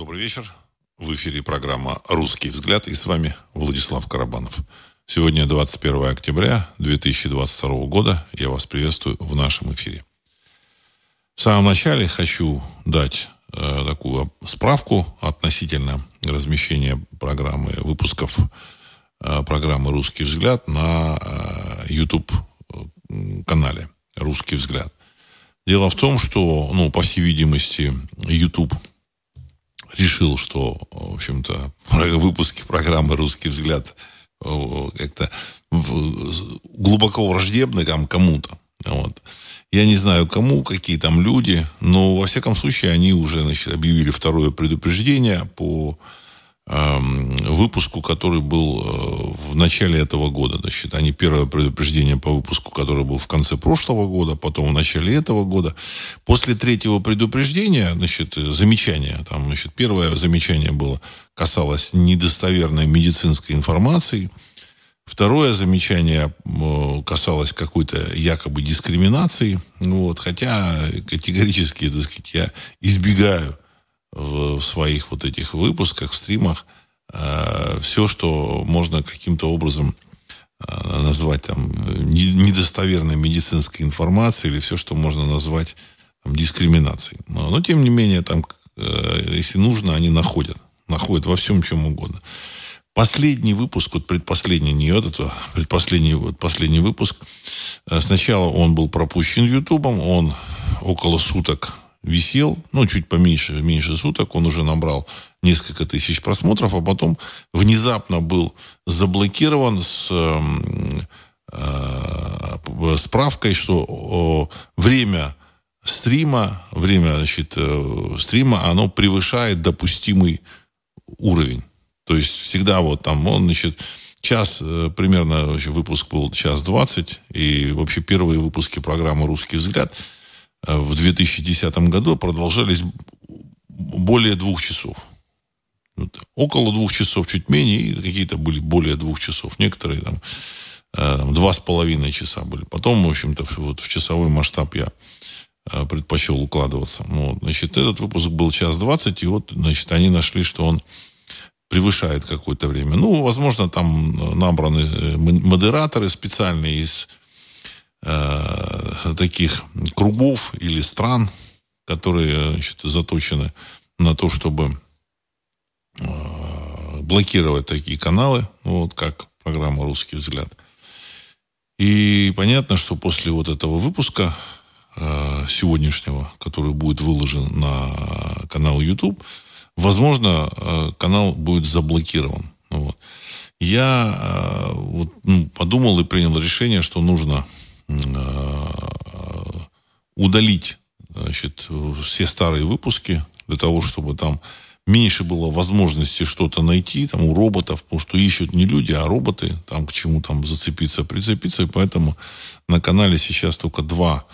Добрый вечер. В эфире программа «Русский взгляд» и с вами Владислав Карабанов. Сегодня 21 октября 2022 года. Я вас приветствую в нашем эфире. В самом начале хочу дать э, такую справку относительно размещения программы, выпусков э, программы «Русский взгляд» на э, YouTube-канале «Русский взгляд». Дело в том, что, ну, по всей видимости, YouTube – решил, что, в общем-то, выпуски программы «Русский взгляд» как-то глубоко враждебны кому-то. Вот. Я не знаю, кому, какие там люди, но, во всяком случае, они уже значит, объявили второе предупреждение по выпуску, который был э, в начале этого года. Значит, они первое предупреждение по выпуску, который был в конце прошлого года, потом в начале этого года. После третьего предупреждения, значит, замечание, там, значит, первое замечание было, касалось недостоверной медицинской информации. Второе замечание э, касалось какой-то якобы дискриминации. Вот, хотя категорически, так сказать, я избегаю в своих вот этих выпусках, в стримах, э, все, что можно каким-то образом э, назвать там недостоверной медицинской информацией или все, что можно назвать там, дискриминацией. Но, но, тем не менее, там, э, если нужно, они находят. Находят во всем, чем угодно. Последний выпуск, вот предпоследний, не этот, а предпоследний, вот последний выпуск, сначала он был пропущен Ютубом, он около суток висел, ну, чуть поменьше, меньше суток, он уже набрал несколько тысяч просмотров, а потом внезапно был заблокирован с э, э, справкой, что время стрима, время значит, э, стрима, оно превышает допустимый уровень. То есть всегда вот там он, значит, час, э, примерно выпуск был час двадцать, и вообще первые выпуски программы «Русский взгляд» в 2010 году продолжались более двух часов. Вот, около двух часов, чуть менее, и какие-то были более двух часов. Некоторые там, э, там два с половиной часа были. Потом, в общем-то, вот в часовой масштаб я э, предпочел укладываться. Ну, значит, этот выпуск был час двадцать, и вот, значит, они нашли, что он превышает какое-то время. Ну, возможно, там набраны модераторы специальные из э, таких кругов или стран, которые значит, заточены на то, чтобы э, блокировать такие каналы, вот как программа «Русский взгляд». И понятно, что после вот этого выпуска э, сегодняшнего, который будет выложен на канал YouTube, возможно, э, канал будет заблокирован. Вот. Я э, вот, ну, подумал и принял решение, что нужно Э, удалить значит, все старые выпуски для того, чтобы там меньше было возможности что-то найти там у роботов, потому что ищут не люди, а роботы, там к чему там зацепиться, прицепиться, и поэтому на канале сейчас только два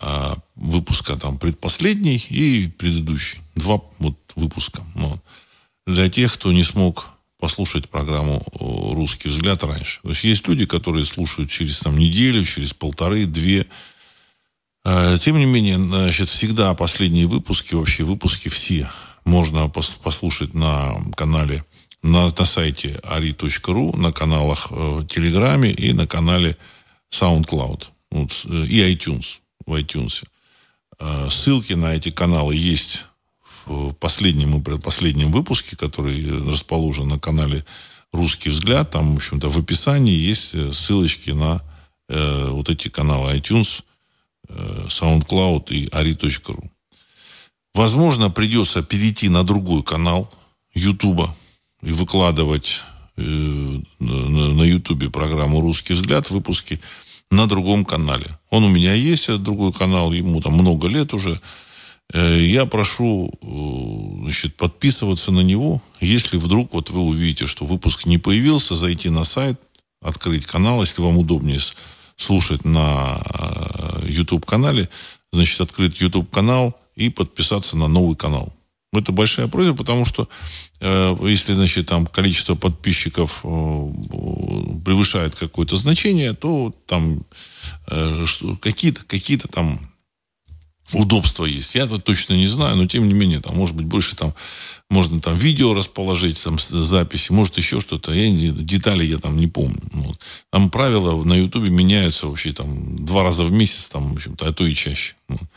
а, выпуска, там предпоследний и предыдущий, два вот выпуска. Вот. Для тех, кто не смог послушать программу «Русский взгляд» раньше. То есть есть люди, которые слушают через там, неделю, через полторы, две. А, тем не менее, значит, всегда последние выпуски, вообще выпуски все можно послушать на канале, на, на сайте ari.ru, на каналах э, Телеграме и на канале SoundCloud э, и iTunes, в iTunes. А, ссылки на эти каналы есть в последнем и предпоследнем выпуске, который расположен на канале «Русский взгляд». Там, в общем-то, в описании есть э, ссылочки на э, вот эти каналы iTunes, э, SoundCloud и ari.ru. Возможно, придется перейти на другой канал YouTube и выкладывать э, на YouTube программу «Русский взгляд» выпуски на другом канале. Он у меня есть, другой канал, ему там много лет уже – Э, я прошу э, значит, подписываться на него. Если вдруг вот вы увидите, что выпуск не появился, зайти на сайт, открыть канал, если вам удобнее слушать на э, YouTube-канале, значит, открыть YouTube-канал и подписаться на новый канал. Это большая просьба, потому что э, если, значит, там количество подписчиков э, превышает какое-то значение, то там э, какие-то какие там удобство есть. Я это точно не знаю, но тем не менее, там, может быть, больше там можно там видео расположить, там записи, может еще что-то. Я не, детали я там не помню. Вот. Там правила на Ютубе меняются вообще там два раза в месяц, там, в общем-то, а то и чаще. Вот.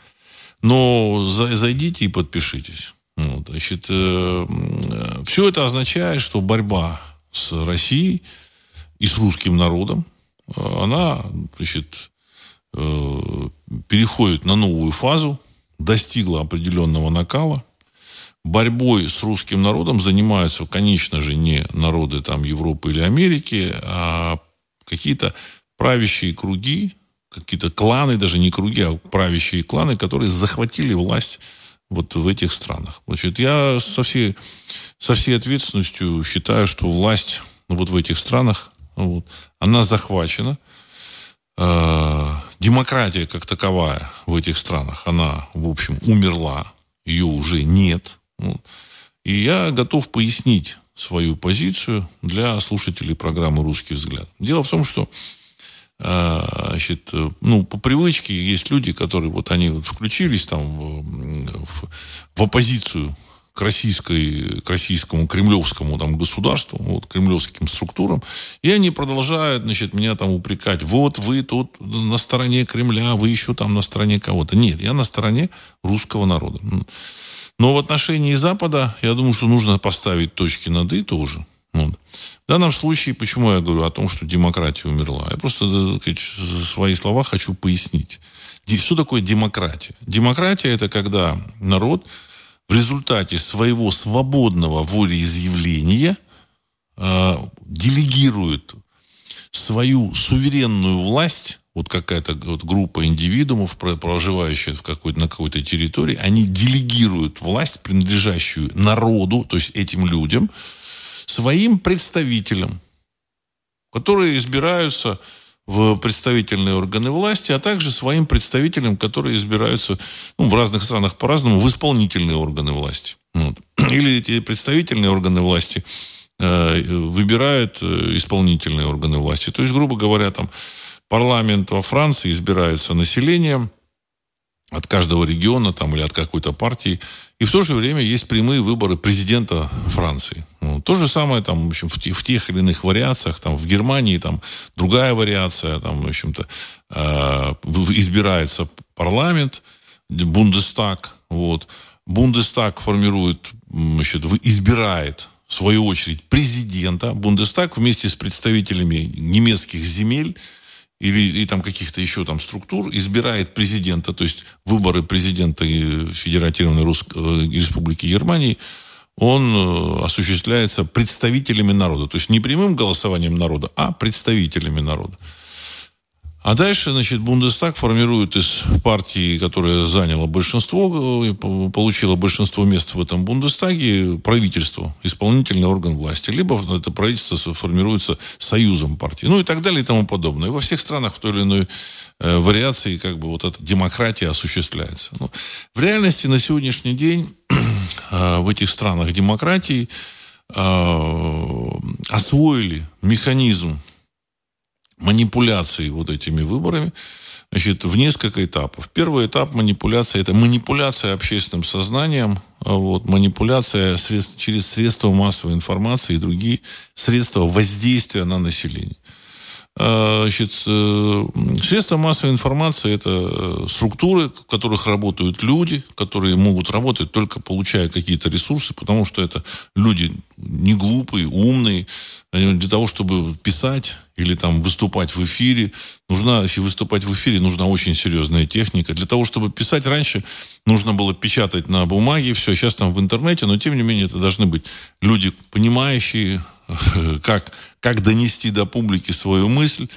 Но за, зайдите и подпишитесь. Вот, значит, э, э, все это означает, что борьба с Россией и с русским народом, э, она, значит, э, переходит на новую фазу, достигла определенного накала. Борьбой с русским народом занимаются, конечно же, не народы там Европы или Америки, а какие-то правящие круги, какие-то кланы, даже не круги, а правящие кланы, которые захватили власть вот в этих странах. Значит, я со всей, со всей ответственностью считаю, что власть вот в этих странах, вот, она захвачена. Э, демократия как таковая в этих странах, она, в общем, умерла. Ее уже нет. И я готов пояснить свою позицию для слушателей программы «Русский взгляд». Дело в том, что а, значит, ну, по привычке есть люди, которые вот они вот включились там в, в, в оппозицию к, российской, к российскому кремлевскому там, государству, вот, кремлевским структурам, и они продолжают значит, меня там упрекать, вот вы тут на стороне Кремля, вы еще там на стороне кого-то. Нет, я на стороне русского народа. Но в отношении Запада, я думаю, что нужно поставить точки над «и» тоже. Вот. В данном случае, почему я говорю о том, что демократия умерла? Я просто свои слова хочу пояснить. Что такое демократия? Демократия – это когда народ в результате своего свободного волеизъявления э, делегирует свою суверенную власть вот какая-то вот группа индивидуумов, проживающая в какой-то, на какой-то территории, они делегируют власть, принадлежащую народу, то есть этим людям, своим представителям, которые избираются в представительные органы власти, а также своим представителям, которые избираются ну, в разных странах по-разному в исполнительные органы власти. Вот. Или эти представительные органы власти э, выбирают э, исполнительные органы власти. То есть, грубо говоря, там парламент во Франции избирается населением – от каждого региона там, или от какой-то партии. И в то же время есть прямые выборы президента Франции. Ну, то же самое там, в, общем, в, тех, в тех или иных вариациях. Там, в Германии там, другая вариация. Там, в общем-то, э, избирается парламент, Бундестаг. Вот. Бундестаг формирует, значит, избирает в свою очередь президента. Бундестаг вместе с представителями немецких земель или, или там каких-то еще там структур избирает президента, то есть выборы президента Федеративной Русской э, Республики Германии, он э, осуществляется представителями народа. То есть не прямым голосованием народа, а представителями народа. А дальше, значит, Бундестаг формирует из партии, которая заняла большинство, э, получила большинство мест в этом Бундестаге, правительство, исполнительный орган власти. Либо это правительство формируется союзом партий. Ну и так далее и тому подобное. И во всех странах в той или иной э, вариации как бы вот эта демократия осуществляется. Но в реальности на сегодняшний день э, в этих странах демократии э, освоили механизм манипуляции вот этими выборами значит, в несколько этапов. Первый этап манипуляции – это манипуляция общественным сознанием, а вот, манипуляция средств, через средства массовой информации и другие средства воздействия на население. А, значит, э, средства массовой информации – это э, структуры, в которых работают люди, которые могут работать только получая какие-то ресурсы, потому что это люди не глупые, умные. Для того, чтобы писать или там выступать в эфире, нужна, если выступать в эфире, нужна очень серьезная техника. Для того, чтобы писать раньше, нужно было печатать на бумаге, все, сейчас там в интернете, но тем не менее это должны быть люди, понимающие, как, как донести до публики свою мысль.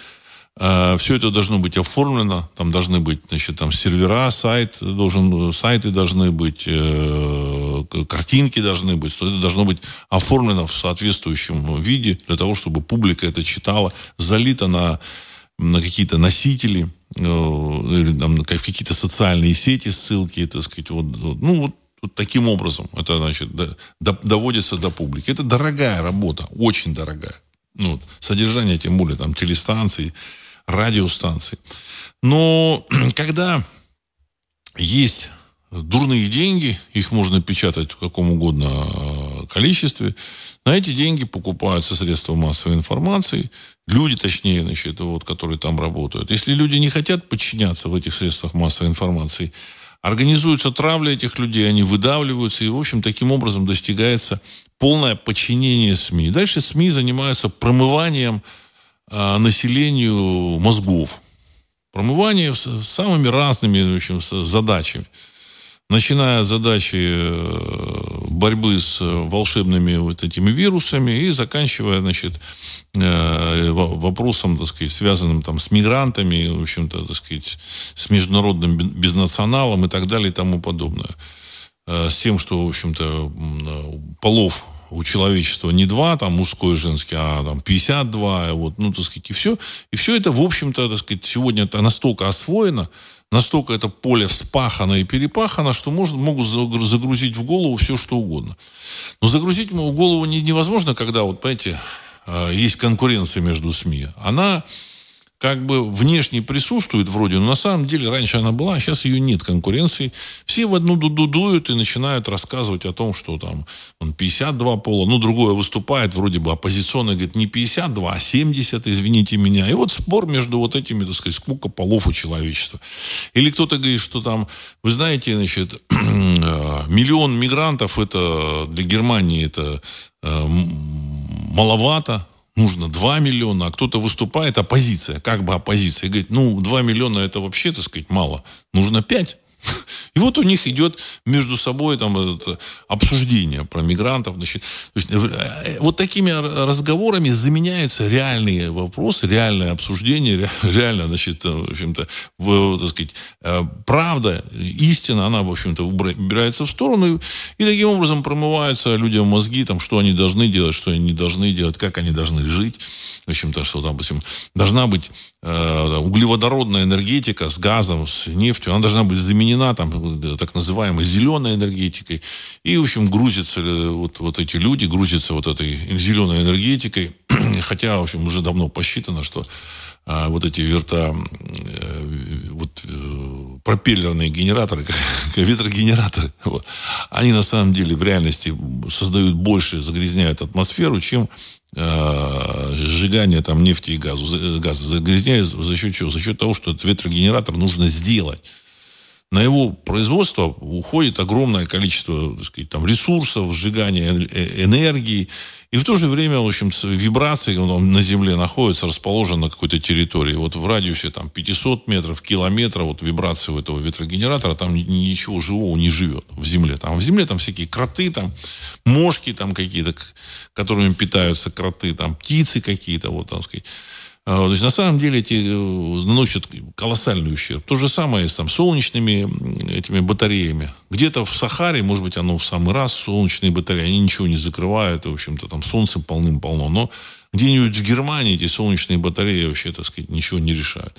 А, Все это должно быть оформлено, там должны быть, значит, там сервера, сайт должен, сайты должны быть, э, картинки должны быть, что это должно быть оформлено в соответствующем виде для того, чтобы публика это читала, залито на, на какие-то носители, э, или там, какие-то социальные сети, ссылки, так сказать, вот, ну вот вот таким образом это, значит, до, до, доводится до публики. Это дорогая работа, очень дорогая. Ну, вот, содержание, тем более, там, телестанций, радиостанций. Но когда есть дурные деньги, их можно печатать в каком угодно э, количестве. На эти деньги покупаются средства массовой информации, люди, точнее, значит, вот, которые там работают. Если люди не хотят подчиняться в этих средствах массовой информации, организуется травля этих людей, они выдавливаются, и, в общем, таким образом достигается полное подчинение СМИ. Дальше СМИ занимаются промыванием э, населению мозгов. Промывание самыми разными в общем, задачами начиная с задачи э, борьбы с волшебными вот этими вирусами и заканчивая, значит, э, вопросом, так сказать, связанным там с мигрантами, в общем-то, так сказать, с международным безнационалом и так далее и тому подобное. Э, с тем, что, в общем-то, полов у человечества не два, там, мужской и женский, а там 52, вот, ну, так сказать, и все. И все это, в общем-то, так сказать, сегодня это настолько освоено, настолько это поле вспахано и перепахано, что может, могут загрузить в голову все, что угодно. Но загрузить в голову невозможно, когда, вот, понимаете, э, есть конкуренция между СМИ. Она как бы внешне присутствует вроде, но на самом деле раньше она была, а сейчас ее нет конкуренции. Все в одну дуду дуют и начинают рассказывать о том, что там он 52 пола, ну другое выступает вроде бы оппозиционно, говорит не 52, а 70, извините меня. И вот спор между вот этими, так сказать, сколько полов у человечества. Или кто-то говорит, что там, вы знаете, значит, миллион мигрантов это для Германии это э, маловато, нужно 2 миллиона, а кто-то выступает, оппозиция, как бы оппозиция, и говорит, ну, 2 миллиона это вообще, так сказать, мало, нужно 5. И вот у них идет между собой там это обсуждение про мигрантов. Значит, есть, э, вот такими разговорами заменяются реальные вопросы, реальное обсуждение, реально, значит, э, в общем-то, в, так сказать, э, правда, истина, она, в общем-то, убирается в сторону, и, и таким образом промываются людям мозги, там, что они должны делать, что они не должны делать, как они должны жить. В общем-то, что допустим, должна быть э, углеводородная энергетика с газом, с нефтью, она должна быть заменена там, так называемой зеленой энергетикой. И, в общем, грузятся э, вот, вот эти люди, грузятся вот этой зеленой энергетикой. Хотя, в общем, уже давно посчитано, что а, вот эти верта, э, вот, э, пропеллерные генераторы, ветрогенераторы, вот, они на самом деле в реальности создают больше, загрязняют атмосферу, чем э, сжигание там нефти и газа. Газ загрязняет за счет чего? За счет того, что этот ветрогенератор нужно сделать на его производство уходит огромное количество так сказать, там, ресурсов, сжигания э, энергии. И в то же время, в общем, вибрации он на Земле находится, расположен на какой-то территории. Вот в радиусе там, 500 метров, километра, вот вибрации у этого ветрогенератора, там ничего живого не живет в Земле. Там в Земле там всякие кроты, там мошки там какие-то, которыми питаются кроты, там птицы какие-то, вот, там сказать. А, то есть, на самом деле, эти э, наносят колоссальный ущерб. То же самое с там, солнечными этими батареями. Где-то в Сахаре, может быть, оно в самый раз, солнечные батареи, они ничего не закрывают, в общем-то, там солнцем полным-полно. Но где-нибудь в Германии эти солнечные батареи вообще, так сказать, ничего не решают.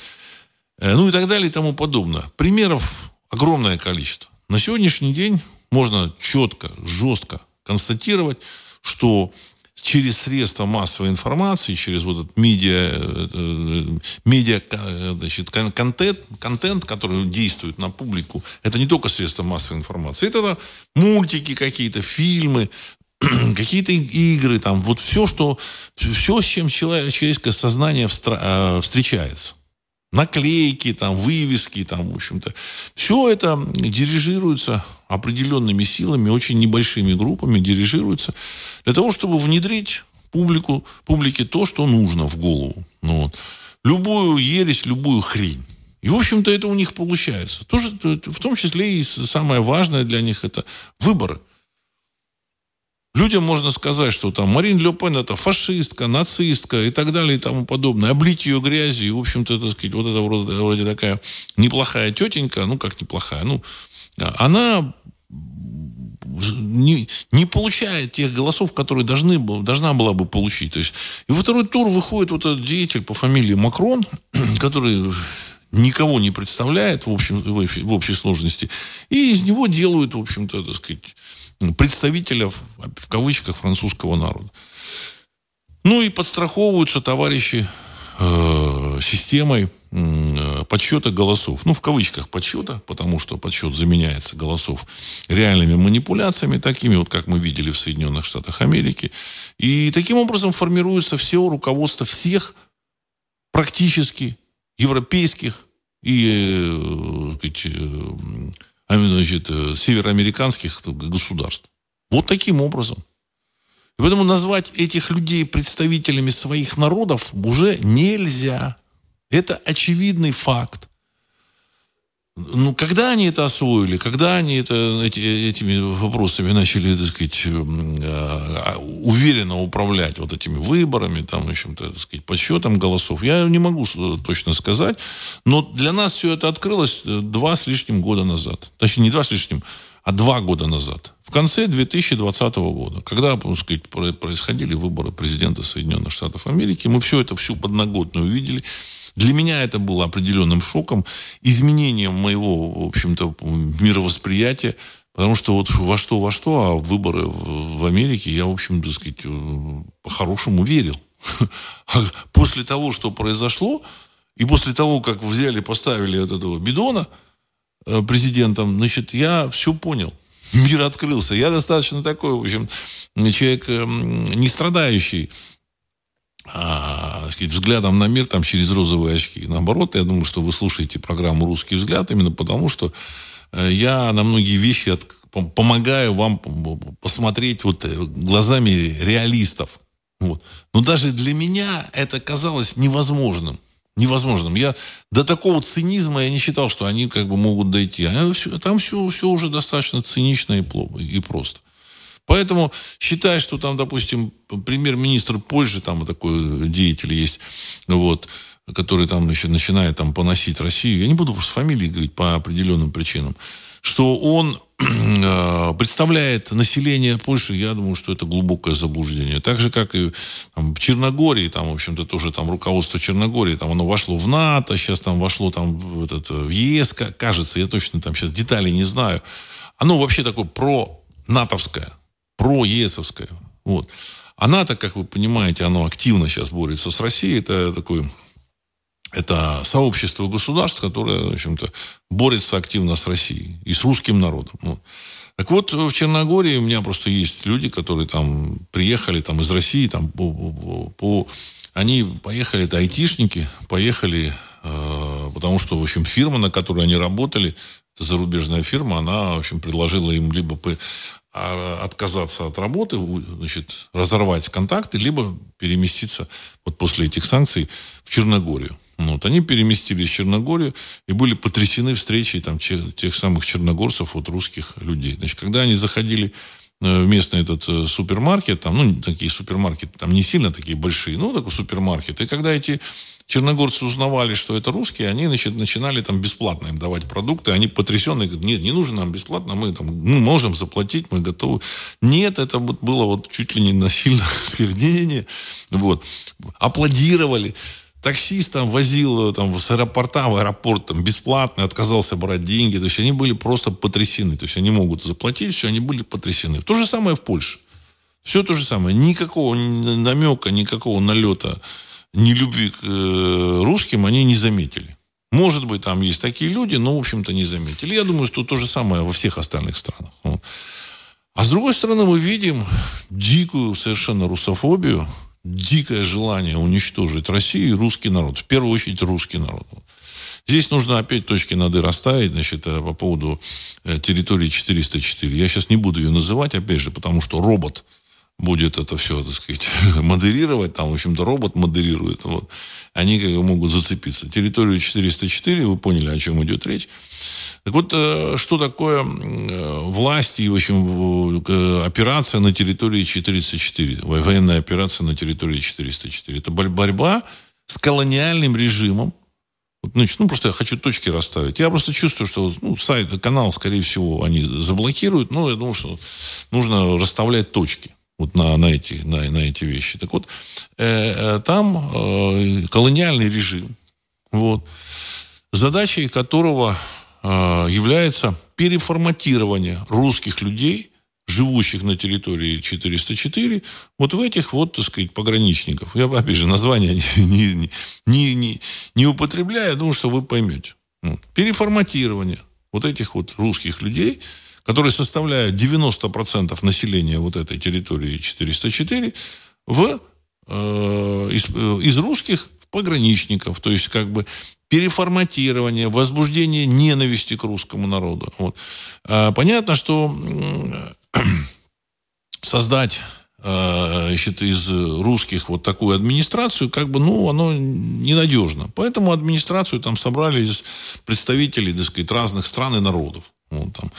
Э, ну и так далее и тому подобное. Примеров огромное количество. На сегодняшний день можно четко, жестко констатировать, что через средства массовой информации, через вот этот медиа, э, медиа значит, контент, контент, который действует на публику, это не только средства массовой информации, это мультики какие-то, фильмы, какие-то игры, там, вот все, что, все, с чем человеческое сознание э, встречается наклейки, там, вывески, там, в общем-то. Все это дирижируется определенными силами, очень небольшими группами дирижируется для того, чтобы внедрить публику, публике то, что нужно в голову. Ну, вот. Любую ересь, любую хрень. И, в общем-то, это у них получается. Тоже, в том числе и самое важное для них это выборы. Людям можно сказать, что там Марин Ле Пен это фашистка, нацистка и так далее и тому подобное. Облить ее грязью. И, в общем-то, так сказать, вот это вроде, вроде такая неплохая тетенька, ну, как неплохая, ну, она не, не получает тех голосов, которые должны, должна была бы получить. То есть, и во второй тур выходит вот этот деятель по фамилии Макрон, который никого не представляет в, общем, в, общей, в общей сложности, и из него делают, в общем-то, так сказать, представителя, в кавычках, французского народа. Ну и подстраховываются товарищи э, системой э, подсчета голосов. Ну, в кавычках подсчета, потому что подсчет заменяется голосов реальными манипуляциями, такими вот, как мы видели в Соединенных Штатах Америки. И таким образом формируется все руководство всех практически европейских и сказать, значит, североамериканских государств. Вот таким образом. И поэтому назвать этих людей представителями своих народов уже нельзя. Это очевидный факт. Ну, когда они это освоили, когда они это, эти, этими вопросами начали, так сказать, э, уверенно управлять вот этими выборами, там, в общем-то, так сказать, подсчетом голосов, я не могу точно сказать, но для нас все это открылось э, два с лишним года назад. Точнее, не два с лишним, а два года назад. В конце 2020 года, когда, так сказать, происходили выборы президента Соединенных Штатов Америки, мы все это, всю подноготную увидели. Для меня это было определенным шоком, изменением моего, в общем-то, мировосприятия, потому что вот во что, во что, а выборы в Америке я, в общем, так сказать, э, по-хорошему верил. А после того, что произошло, и после того, как взяли, поставили от этого бидона э, президентом, значит, я все понял мир открылся. Я достаточно такой, в общем, человек эм, не страдающий а, сказать, взглядом на мир там через розовые очки. Наоборот, я думаю, что вы слушаете программу «Русский взгляд» именно потому, что э, я на многие вещи от, помогаю вам посмотреть вот э, глазами реалистов. Вот. Но даже для меня это казалось невозможным. Невозможным. Я до такого цинизма я не считал, что они как бы могут дойти. А все, там все, все уже достаточно цинично и, плохо, и просто. Поэтому считай, что там, допустим, премьер-министр Польши, там такой деятель есть, вот, который там еще начинает там поносить Россию, я не буду просто фамилии говорить по определенным причинам, что он э, представляет население Польши, я думаю, что это глубокое заблуждение. Так же, как и там, в Черногории, там, в общем-то, тоже там руководство Черногории, там оно вошло в НАТО, сейчас там вошло там в, этот, в ЕС, кажется, я точно там сейчас деталей не знаю. Оно вообще такое про-натовское про-ЕСовская. Вот. А НАТО, как вы понимаете, оно активно сейчас борется с Россией. Это такое это сообщество государств, которое, в общем-то, борется активно с Россией и с русским народом. Вот. Так вот, в Черногории у меня просто есть люди, которые там приехали там, из России, там, по, по, по, они поехали, это айтишники, поехали, э, потому что, в общем, фирма, на которой они работали, зарубежная фирма, она, в общем, предложила им либо а, отказаться от работы, значит, разорвать контакты, либо переместиться вот после этих санкций в Черногорию. Вот. Они переместились в Черногорию и были потрясены встречей там, тех самых черногорцев, вот, русских людей. Значит, когда они заходили э, в местный этот э, супермаркет, там, ну, такие супермаркеты, там не сильно такие большие, ну, такой супермаркет. И когда эти черногорцы узнавали, что это русские, они значит, начинали там бесплатно им давать продукты. Они потрясенные, говорят, нет, не нужно нам бесплатно, мы там мы можем заплатить, мы готовы. Нет, это вот было вот чуть ли не насильно сквернение. Вот. Аплодировали. Таксист там возил там, с аэропорта в аэропорт там, бесплатно, отказался брать деньги. То есть они были просто потрясены. То есть они могут заплатить, все, они были потрясены. То же самое в Польше. Все то же самое. Никакого намека, никакого налета нелюбви к э, русским они не заметили. Может быть, там есть такие люди, но, в общем-то, не заметили. Я думаю, что то же самое во всех остальных странах. Вот. А с другой стороны, мы видим дикую совершенно русофобию, дикое желание уничтожить Россию и русский народ. В первую очередь русский народ. Здесь нужно опять точки над «и» расставить, значит, э, по поводу э, территории 404. Я сейчас не буду ее называть, опять же, потому что робот – будет это все, так сказать, модерировать, там, в общем-то, робот модерирует, вот, они как могут зацепиться. Территорию 404, вы поняли, о чем идет речь. Так вот, э, что такое э, власть и, в общем, операция на территории 404, военная операция на территории 404? Это борьба с колониальным режимом, Значит, ну, просто я хочу точки расставить. Я просто чувствую, что ну, сайт, канал, скорее всего, они заблокируют. Но я думаю, что нужно расставлять точки вот на, на, эти, на, на эти вещи. Так вот, э, э, там э, колониальный режим, вот, задачей которого э, является переформатирование русских людей живущих на территории 404, вот в этих вот, так сказать, пограничников. Я, опять же, название не, не, не, не, не употребляю, думаю, что вы поймете. Вот. Переформатирование вот этих вот русских людей, которые составляют 90% населения вот этой территории 404, в, э, из, э, из русских в пограничников. То есть, как бы переформатирование, возбуждение ненависти к русскому народу. Вот. А, понятно, что создать а, значит, из русских вот такую администрацию, как бы, ну, оно ненадежно. Поэтому администрацию там собрали из представителей, так сказать, разных стран и народов. Вот, там.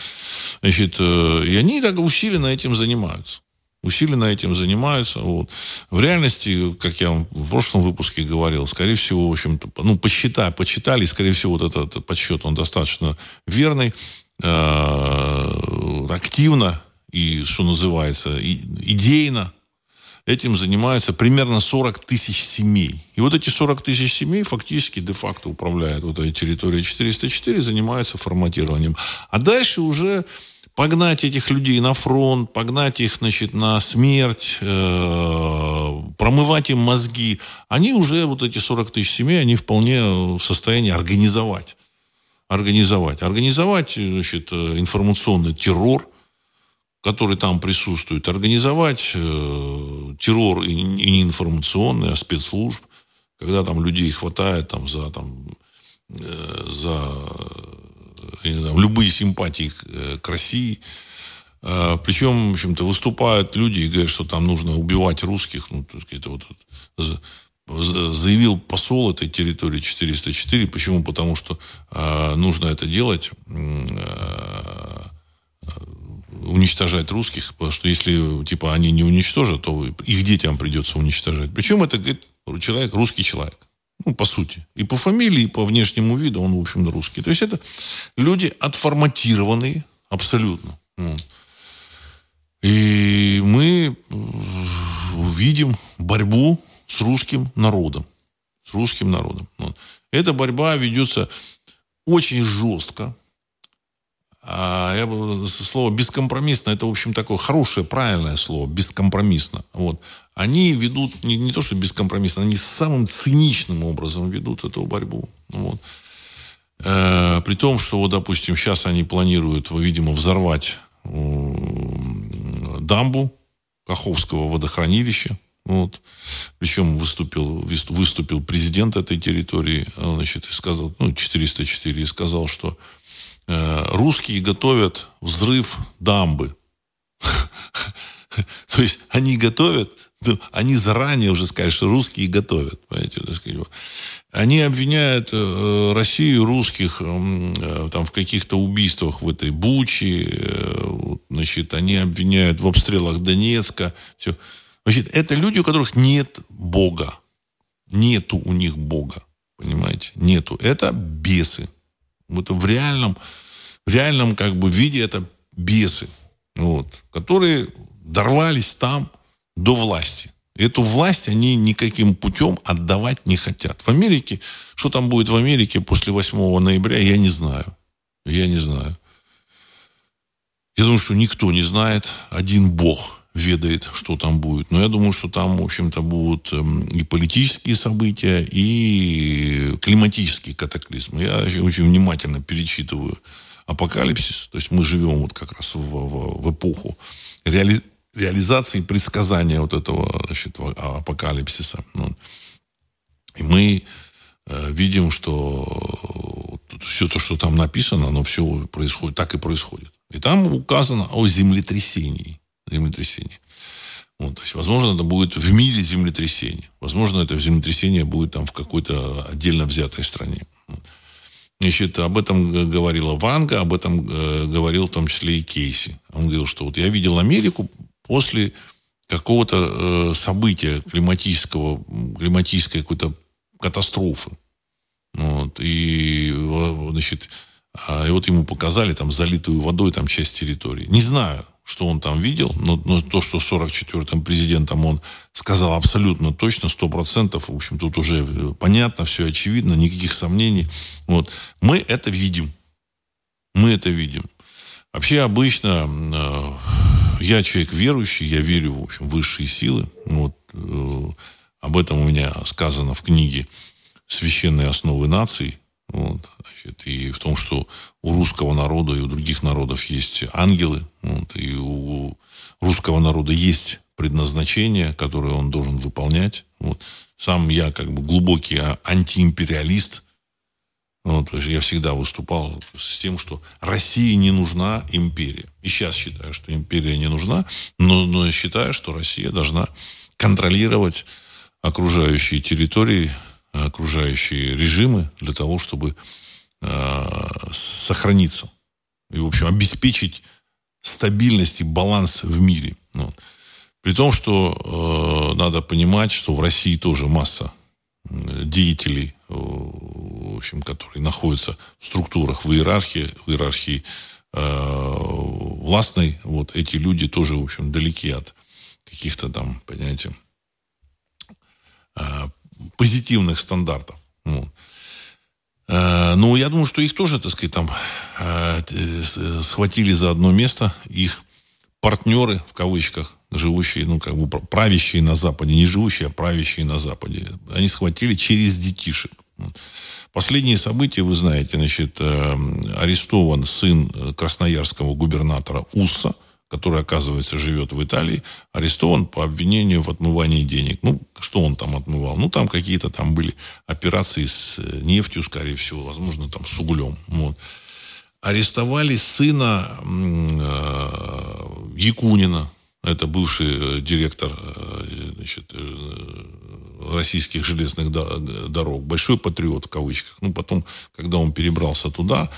Значит, э, и они так усиленно этим занимаются усиленно этим занимаются. Вот. В реальности, как я вам в прошлом выпуске говорил, скорее всего, в общем-то, ну, посчитали, почитали, скорее всего, вот этот, этот подсчет, он достаточно верный, э, активно и, что называется, и, идейно этим занимаются примерно 40 тысяч семей. И вот эти 40 тысяч семей фактически де-факто управляют вот этой территорией 404, занимаются форматированием. А дальше уже погнать этих людей на фронт, погнать их, значит, на смерть, э, промывать им мозги, они уже, вот эти 40 тысяч семей, они вполне в состоянии организовать. Организовать. Организовать, значит, информационный террор, который там присутствует, организовать э, террор и, и не информационный, а спецслужб, когда там людей хватает там, за, там, э, за знаю, любые симпатии к, э, к России. А, причем, в общем-то, выступают люди и говорят, что там нужно убивать русских. Ну, так сказать, вот, заявил посол этой территории 404. Почему? Потому что э, нужно это делать, э, уничтожать русских, потому что если типа они не уничтожат, то их детям придется уничтожать. Причем это говорит человек, русский человек. Ну, по сути. И по фамилии, и по внешнему виду он, в общем, русский. То есть это люди отформатированные абсолютно. И мы видим борьбу с русским народом. С русским народом. Эта борьба ведется очень жестко. А я бы слово бескомпромиссно, это, в общем, такое хорошее, правильное слово, бескомпромиссно. Вот. Они ведут, не, не то что бескомпромиссно, они самым циничным образом ведут эту борьбу. Вот. Э, при том, что, вот, допустим, сейчас они планируют, видимо, взорвать э, дамбу Каховского водохранилища. Вот. Причем выступил, выступил президент этой территории, значит, и сказал, ну, 404, и сказал, что Э, русские готовят взрыв дамбы. То есть они готовят, ну, они заранее уже сказали, что русские готовят. Понимаете, Они обвиняют э, Россию, русских э, там, в каких-то убийствах в этой Буче. Значит, они обвиняют в обстрелах Донецка. Все. Значит, это люди, у которых нет Бога. Нету у них Бога. Понимаете? Нету. Это бесы. Это в реальном, в реальном как бы виде это бесы, вот, которые дорвались там до власти. Эту власть они никаким путем отдавать не хотят. В Америке, что там будет в Америке после 8 ноября, я не знаю. Я не знаю. Я думаю, что никто не знает. Один Бог ведает, что там будет. Но я думаю, что там, в общем-то, будут эм, и политические события, и климатические катаклизмы. Я очень внимательно перечитываю апокалипсис. То есть мы живем вот как раз в, в, в эпоху реали, реализации предсказания вот этого значит, апокалипсиса. Ну, и мы э, видим, что все то, что там написано, оно все происходит, так и происходит. И там указано о землетрясении землетрясение. Вот, то есть, возможно, это будет в мире землетрясение. Возможно, это землетрясение будет там в какой-то отдельно взятой стране. Значит, об этом говорила Ванга, об этом э, говорил в том числе и Кейси. Он говорил, что вот я видел Америку после какого-то э, события климатического, климатической какой-то катастрофы. Вот, и, значит, а, и вот ему показали там залитую водой там часть территории. Не знаю, что он там видел, но, но то, что 44-м президентом он сказал абсолютно точно, 100%, в общем, тут уже понятно, все очевидно, никаких сомнений. Вот. Мы это видим. Мы это видим. Вообще обычно, э, я человек верующий, я верю в общем, высшие силы. Вот, э, об этом у меня сказано в книге «Священные основы наций». Вот, значит, и в том, что у русского народа и у других народов есть ангелы, вот, и у русского народа есть предназначение, которое он должен выполнять. Вот. Сам я как бы глубокий а, антиимпериалист. Вот, я всегда выступал с тем, что России не нужна империя. И сейчас считаю, что империя не нужна, но, но считаю, что Россия должна контролировать окружающие территории, окружающие режимы для того, чтобы э, сохраниться и, в общем, обеспечить стабильность и баланс в мире. Вот. При том, что э, надо понимать, что в России тоже масса деятелей, э, в общем, которые находятся в структурах, в иерархии, в иерархии э, властной. Вот эти люди тоже, в общем, далеки от каких-то там, понимаете, э, позитивных стандартов. Э, ну, я думаю, что их тоже, так сказать, там э, схватили за одно место. Их партнеры, в кавычках, живущие, ну, как бы правящие на Западе, не живущие, а правящие на Западе, они схватили через детишек. Последние события, вы знаете, значит, э, арестован сын красноярского губернатора Уса, который, оказывается, живет в Италии, арестован по обвинению в отмывании денег. Ну, что он там отмывал? Ну, там какие-то там были операции с э, нефтью, скорее всего, возможно, там с углем. Вот арестовали сына э, Якунина, это бывший э, директор э, значит, российских железных дорог, большой патриот в кавычках. Ну, потом, когда он перебрался туда,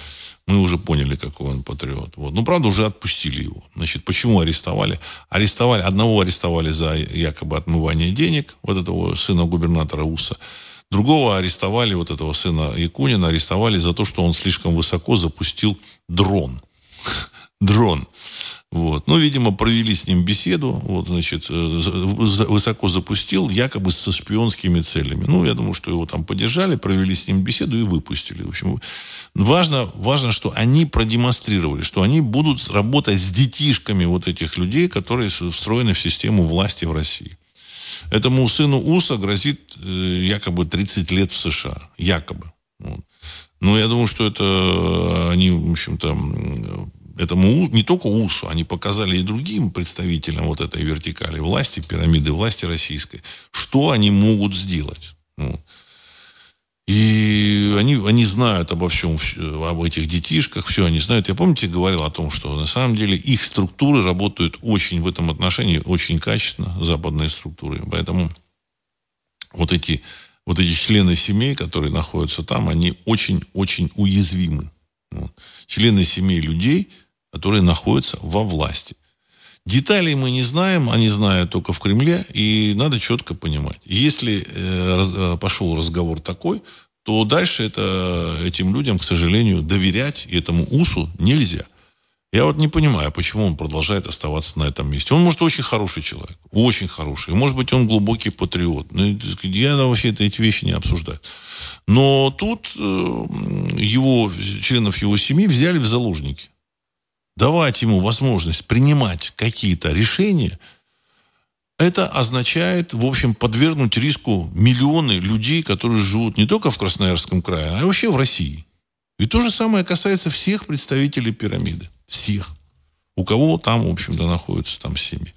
мы уже поняли, какой он патриот. Вот. Ну, правда, уже отпустили его. Значит, почему арестовали? Арестовали, одного арестовали за якобы отмывание денег, вот этого сына губернатора УСА. Другого арестовали, вот этого сына Якунина, арестовали за то, что он слишком высоко запустил дрон. Дрон. Вот. Ну, видимо, провели с ним беседу, вот, значит, э, высоко запустил, якобы со шпионскими целями. Ну, я думаю, что его там поддержали, провели с ним беседу и выпустили. В общем, важно, важно, что они продемонстрировали, что они будут работать с детишками вот этих людей, которые встроены в систему власти в России. Этому сыну Уса грозит э, якобы 30 лет в США. Якобы. Вот. Но я думаю, что это э, они, в общем-то, этому не только УСу, они показали и другим представителям вот этой вертикали власти, пирамиды власти российской, что они могут сделать. Вот. И они, они знают обо всем, об этих детишках, все они знают. Я, помните, говорил о том, что на самом деле их структуры работают очень в этом отношении, очень качественно, западные структуры. Поэтому вот эти, вот эти члены семей, которые находятся там, они очень-очень уязвимы. Члены семей людей, которые находятся во власти. Деталей мы не знаем, они знают только в Кремле, и надо четко понимать. Если э, э, пошел разговор такой, то дальше это, этим людям, к сожалению, доверять этому УСу нельзя. Я вот не понимаю, почему он продолжает оставаться на этом месте. Он, может, очень хороший человек. Очень хороший. Может быть, он глубокий патриот. Ну, я вообще эти вещи не обсуждаю. Но тут э, его, членов его семьи взяли в заложники давать ему возможность принимать какие-то решения, это означает, в общем, подвергнуть риску миллионы людей, которые живут не только в Красноярском крае, а вообще в России. И то же самое касается всех представителей пирамиды. Всех. У кого там, в общем-то, находятся там семьи.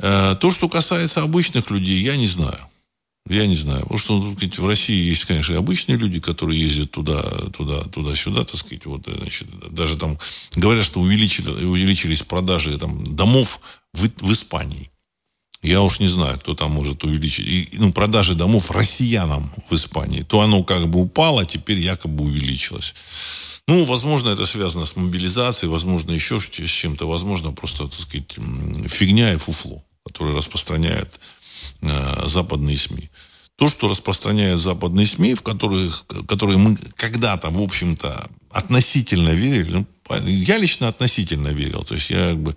Э, то, что касается обычных людей, я не знаю. Я не знаю. Потому что ну, в России есть, конечно, обычные люди, которые ездят туда, туда, туда-сюда, так сказать. Вот, э, значит, даже там говорят, что увеличили, увеличились продажи там, домов в, в Испании. Я уж не знаю, кто там может увеличить. И, ну, продажи домов россиянам в Испании. То оно как бы упало, а теперь якобы увеличилось. Ну, возможно, это связано с мобилизацией, возможно, еще с чем-то. Возможно, просто, так сказать, фигня и фуфло, которое распространяет Э, западные СМИ. То, что распространяют западные СМИ, в которых, которые мы когда-то, в общем-то, относительно верили, ну, я лично относительно верил, то есть я как бы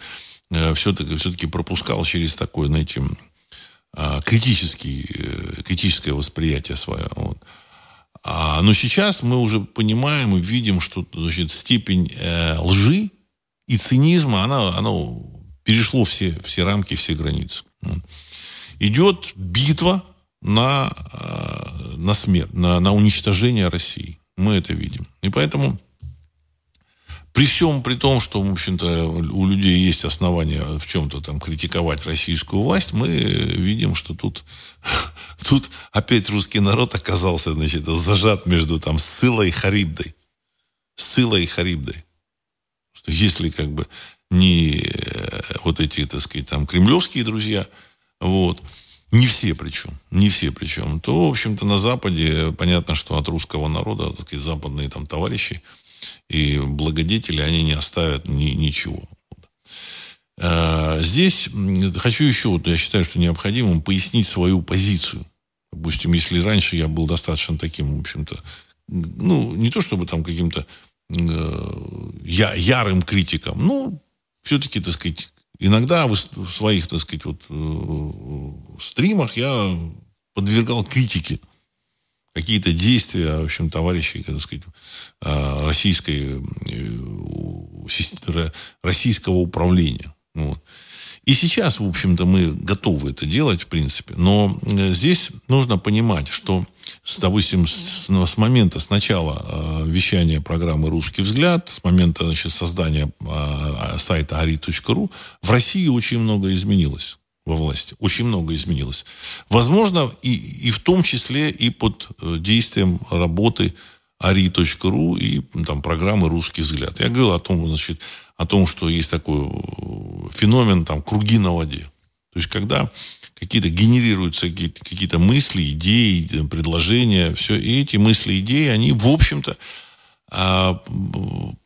э, все-таки, все-таки пропускал через такое, знаете, э, критический, критическое восприятие свое. Вот. А, но сейчас мы уже понимаем и видим, что значит, степень э, лжи и цинизма, она, она перешло все, все рамки, все границы. Идет битва на, э, на смерть, на, на уничтожение России. Мы это видим. И поэтому при всем при том, что, в общем-то, у людей есть основания в чем-то там критиковать российскую власть, мы видим, что тут, тут опять русский народ оказался, значит, зажат между там Сцилой и Харибдой. Сцилой и Харибдой. Что если как бы не э, вот эти, так сказать, там кремлевские друзья, вот, не все причем, не все причем, то, в общем-то, на Западе понятно, что от русского народа, так сказать, западные там товарищи, и благодетели, они не оставят ни, ничего. А, здесь хочу еще, вот я считаю, что необходимо пояснить свою позицию. Допустим, если раньше я был достаточно таким, в общем-то, ну, не то чтобы там каким-то э, ярым критиком, ну, все-таки, так сказать, иногда в своих, так сказать, вот, э, стримах я подвергал критике какие-то действия, в общем, товарищей, так сказать, а, российской, э, российского управления. Вот. И сейчас, в общем-то, мы готовы это делать, в принципе. Но э, здесь нужно понимать, что, допустим, с, с момента, с начала э, вещания программы «Русский взгляд», с момента значит, создания э, сайта ari.ru, в России очень много изменилось во власти. Очень много изменилось. Возможно, и, и в том числе и под э, действием работы ari.ru и там, программы «Русский взгляд». Я говорил о том, значит, о том, что есть такой э, феномен там, круги на воде. То есть, когда какие-то генерируются какие-то, мысли, идеи, предложения, все, и эти мысли, идеи, они, в общем-то, а,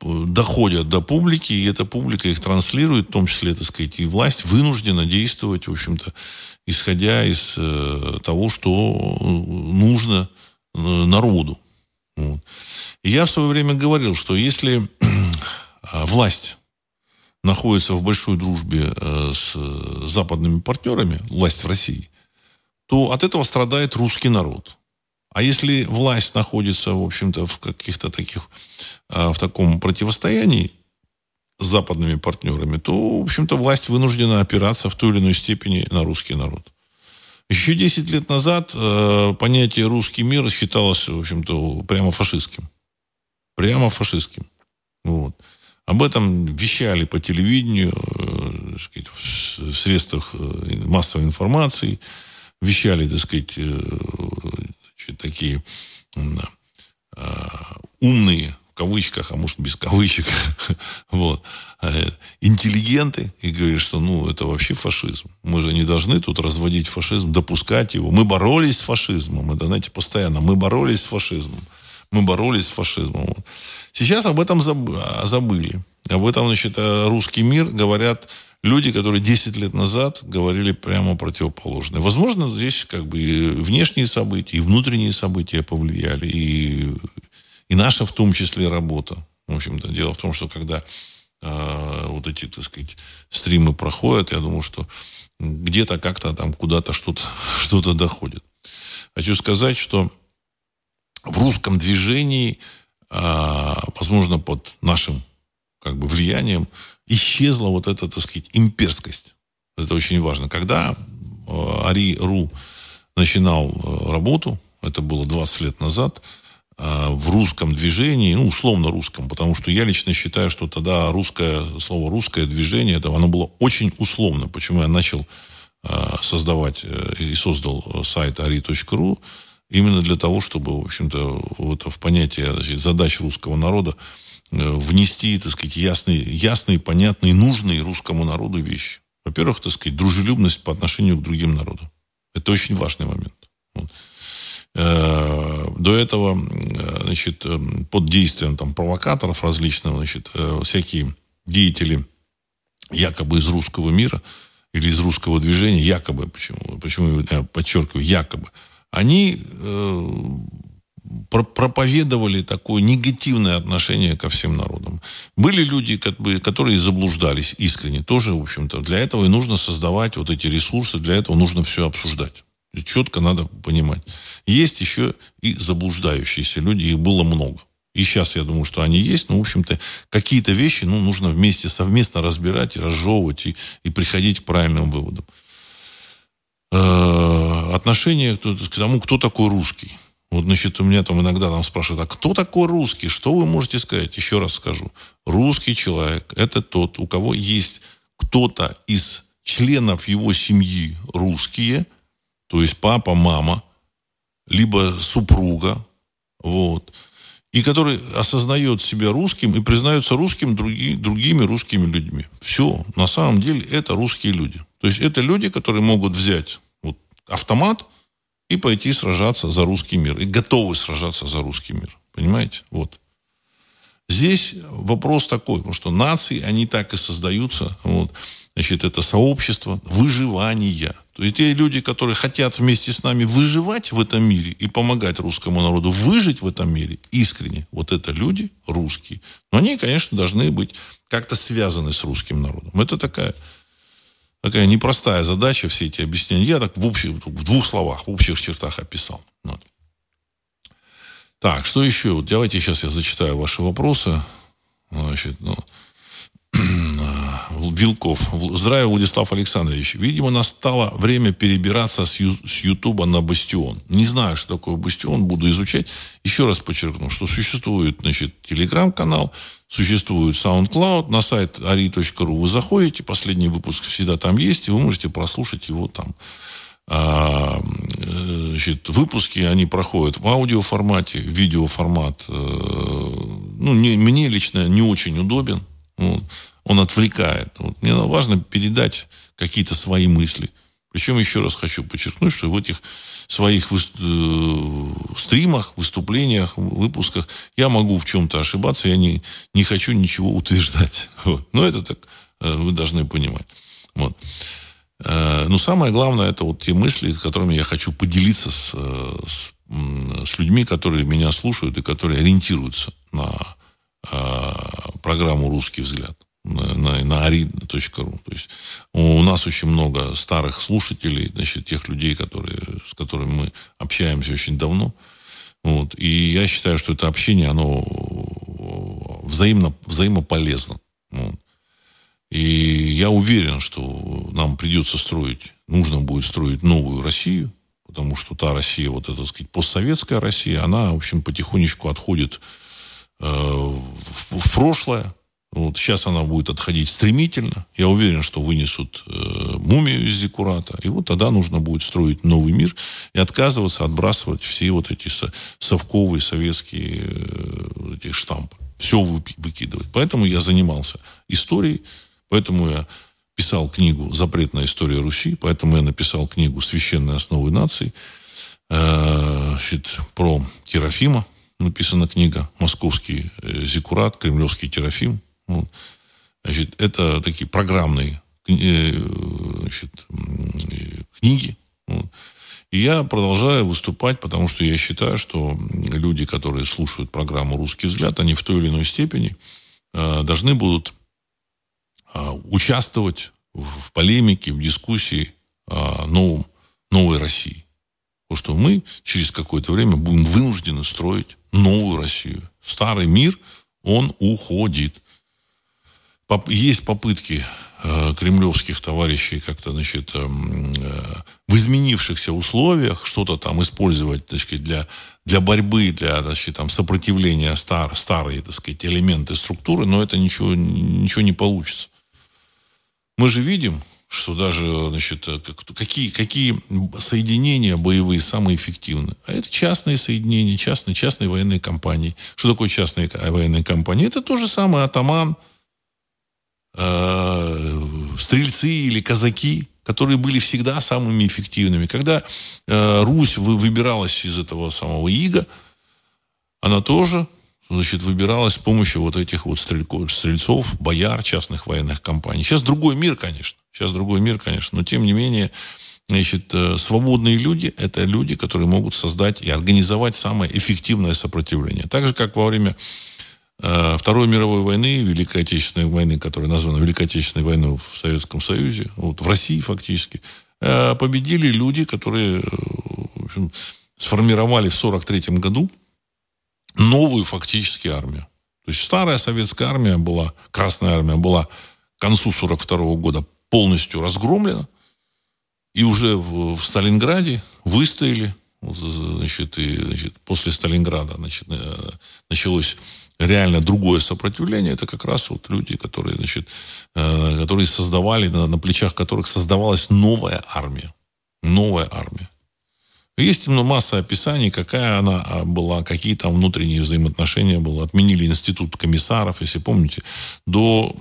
доходят до публики, и эта публика их транслирует, в том числе, так сказать, и власть вынуждена действовать, в общем-то, исходя из э, того, что нужно э, народу. Вот. И я в свое время говорил, что если а, власть находится в большой дружбе э, с западными партнерами, власть в России, то от этого страдает русский народ. А если власть находится, в общем-то, в каких-то таких, а, в таком противостоянии с западными партнерами, то, в общем-то, власть вынуждена опираться в той или иной степени на русский народ. Еще 10 лет назад э, понятие «русский мир» считалось, в общем-то, прямо фашистским. Прямо фашистским. Вот. Об этом вещали по телевидению, э, сказать, в средствах э, массовой информации, вещали, так сказать, э, такие а, умные, в кавычках, а может без кавычек, вот, э, интеллигенты, и говорят, что ну это вообще фашизм. Мы же не должны тут разводить фашизм, допускать его. Мы боролись с фашизмом, это, знаете, постоянно. Мы боролись с фашизмом. Мы боролись с фашизмом. Сейчас об этом забыли. Об этом, значит, э, русский мир говорят люди, которые 10 лет назад говорили прямо противоположное. Возможно, здесь как бы и внешние события, и внутренние события повлияли, и, и наша в том числе работа. В общем-то, дело в том, что когда э, вот эти, так сказать, стримы проходят, я думаю, что где-то как-то там куда-то что-то что доходит. Хочу сказать, что в русском движении, э, возможно, под нашим как бы влиянием, исчезла вот эта, так сказать, имперскость. Это очень важно. Когда э, Ари.ру начинал э, работу, это было 20 лет назад, э, в русском движении, ну, условно русском, потому что я лично считаю, что тогда русское, слово русское движение, это, оно было очень условно. Почему я начал создавать и создал сайт ari.ru, именно для того, чтобы, в общем-то, вот в понятие значит, задач русского народа Э, внести, так сказать, ясные, ясные, понятные, нужные русскому народу вещи. Во-первых, так сказать, дружелюбность по отношению к другим народам. Это очень важный момент. Вот. Э, до этого, э, значит, под действием там, провокаторов различных, значит, всякие деятели якобы из русского мира или из русского движения, якобы, почему, почему я подчеркиваю, якобы, они проповедовали такое негативное отношение ко всем народам. Были люди, как бы, которые заблуждались искренне. Тоже, в общем-то, для этого и нужно создавать вот эти ресурсы, для этого нужно все обсуждать. Четко надо понимать. Есть еще и заблуждающиеся люди, их было много. И сейчас я думаю, что они есть. Но, в общем-то, какие-то вещи ну, нужно вместе, совместно разбирать и разжевывать, и, и приходить к правильным выводам. Э, отношение к тому, кто такой русский. Вот, значит, у меня там иногда там спрашивают, а кто такой русский? Что вы можете сказать? Еще раз скажу. Русский человек – это тот, у кого есть кто-то из членов его семьи русские, то есть папа, мама, либо супруга, вот, и который осознает себя русским и признается русским други, другими русскими людьми. Все. На самом деле это русские люди. То есть это люди, которые могут взять вот, автомат и пойти сражаться за русский мир. И готовы сражаться за русский мир. Понимаете? Вот. Здесь вопрос такой, потому что нации, они так и создаются. Вот. Значит, это сообщество выживания. То есть те люди, которые хотят вместе с нами выживать в этом мире и помогать русскому народу выжить в этом мире искренне, вот это люди русские. Но они, конечно, должны быть как-то связаны с русским народом. Это такая, такая непростая задача, все эти объяснения. Я так в, общем, в двух словах, в общих чертах описал. Вот. Так, что еще? Вот давайте сейчас я зачитаю ваши вопросы. Значит, ну, Вилков. Здравия, Владислав Александрович. Видимо, настало время перебираться с, Ютуба на Бастион. Не знаю, что такое Бастион, буду изучать. Еще раз подчеркну, что существует, значит, телеграм-канал, существует SoundCloud, на сайт ari.ru вы заходите, последний выпуск всегда там есть, и вы можете прослушать его там. А, значит, выпуски, они проходят в аудиоформате, видеоформат. Э, ну, не, мне лично не очень удобен. Вот он отвлекает. Вот мне важно передать какие-то свои мысли. Причем еще раз хочу подчеркнуть, что в этих своих вы, э, стримах, выступлениях, выпусках я могу в чем-то ошибаться, я не, не хочу ничего утверждать. Вот. Но это так э, вы должны понимать. Вот. Э, но самое главное, это вот те мысли, которыми я хочу поделиться с, с, с людьми, которые меня слушают и которые ориентируются на программу «Русский взгляд» на, на, на. То есть у нас очень много старых слушателей, значит, тех людей, которые, с которыми мы общаемся очень давно. Вот. И я считаю, что это общение, оно взаимно, взаимополезно. Вот. И я уверен, что нам придется строить, нужно будет строить новую Россию, потому что та Россия, вот эта, так сказать, постсоветская Россия, она, в общем, потихонечку отходит э, в, в прошлое, вот сейчас она будет отходить стремительно. Я уверен, что вынесут э, мумию из Зиккурата. И вот тогда нужно будет строить новый мир и отказываться, отбрасывать все вот эти совковые советские э, эти штампы. Все выкидывать. Поэтому я занимался историей, поэтому я писал книгу «Запретная история Руси», поэтому я написал книгу «Священные основы нации», э, значит, про Терафима, написана книга «Московский э, Зиккурат», «Кремлевский Терафим», вот. Значит, это такие программные э, значит, книги. Вот. И я продолжаю выступать, потому что я считаю, что люди, которые слушают программу «Русский взгляд», они в той или иной степени э, должны будут участвовать в полемике, в дискуссии о новом, новой России. Потому что мы через какое-то время будем вынуждены строить новую Россию. Старый мир, он уходит есть попытки э, кремлевских товарищей как-то, значит, эм, э, в изменившихся условиях что-то там использовать, так сказать, для, для борьбы, для, значит, там, сопротивления стар, старые, так сказать, элементы структуры, но это ничего, ничего не получится. Мы же видим, что даже, значит, э, какие, какие соединения боевые самые эффективные. А это частные соединения, частные, частные военные компании. Что такое частные военные компании? Это то же самое атаман, э, стрельцы или казаки, которые были всегда самыми эффективными. Когда э, Русь вы, выбиралась из этого самого ига, она тоже значит, выбиралась с помощью вот этих вот стрельков, стрельцов, бояр, частных военных компаний. Сейчас другой мир, конечно. Сейчас другой мир, конечно. Но, тем не менее, значит, э, свободные люди – это люди, которые могут создать и организовать самое эффективное сопротивление. Так же, как во время Э, Второй мировой войны, Великой Отечественной войны, которая названа Великой Отечественной войной в Советском Союзе, вот в России фактически, э, победили люди, которые в общем, сформировали в 1943 году новую фактически армию. То есть старая советская армия была, Красная армия была к концу 42 года полностью разгромлена. И уже в, в Сталинграде выстояли. Значит, и, значит, после Сталинграда значит, э, началось реально другое сопротивление. Это как раз вот люди, которые, значит, э, которые создавали, на, на плечах которых создавалась новая армия. Новая армия. Есть ну, масса описаний, какая она а, была, какие там внутренние взаимоотношения были. Отменили институт комиссаров, если помните. До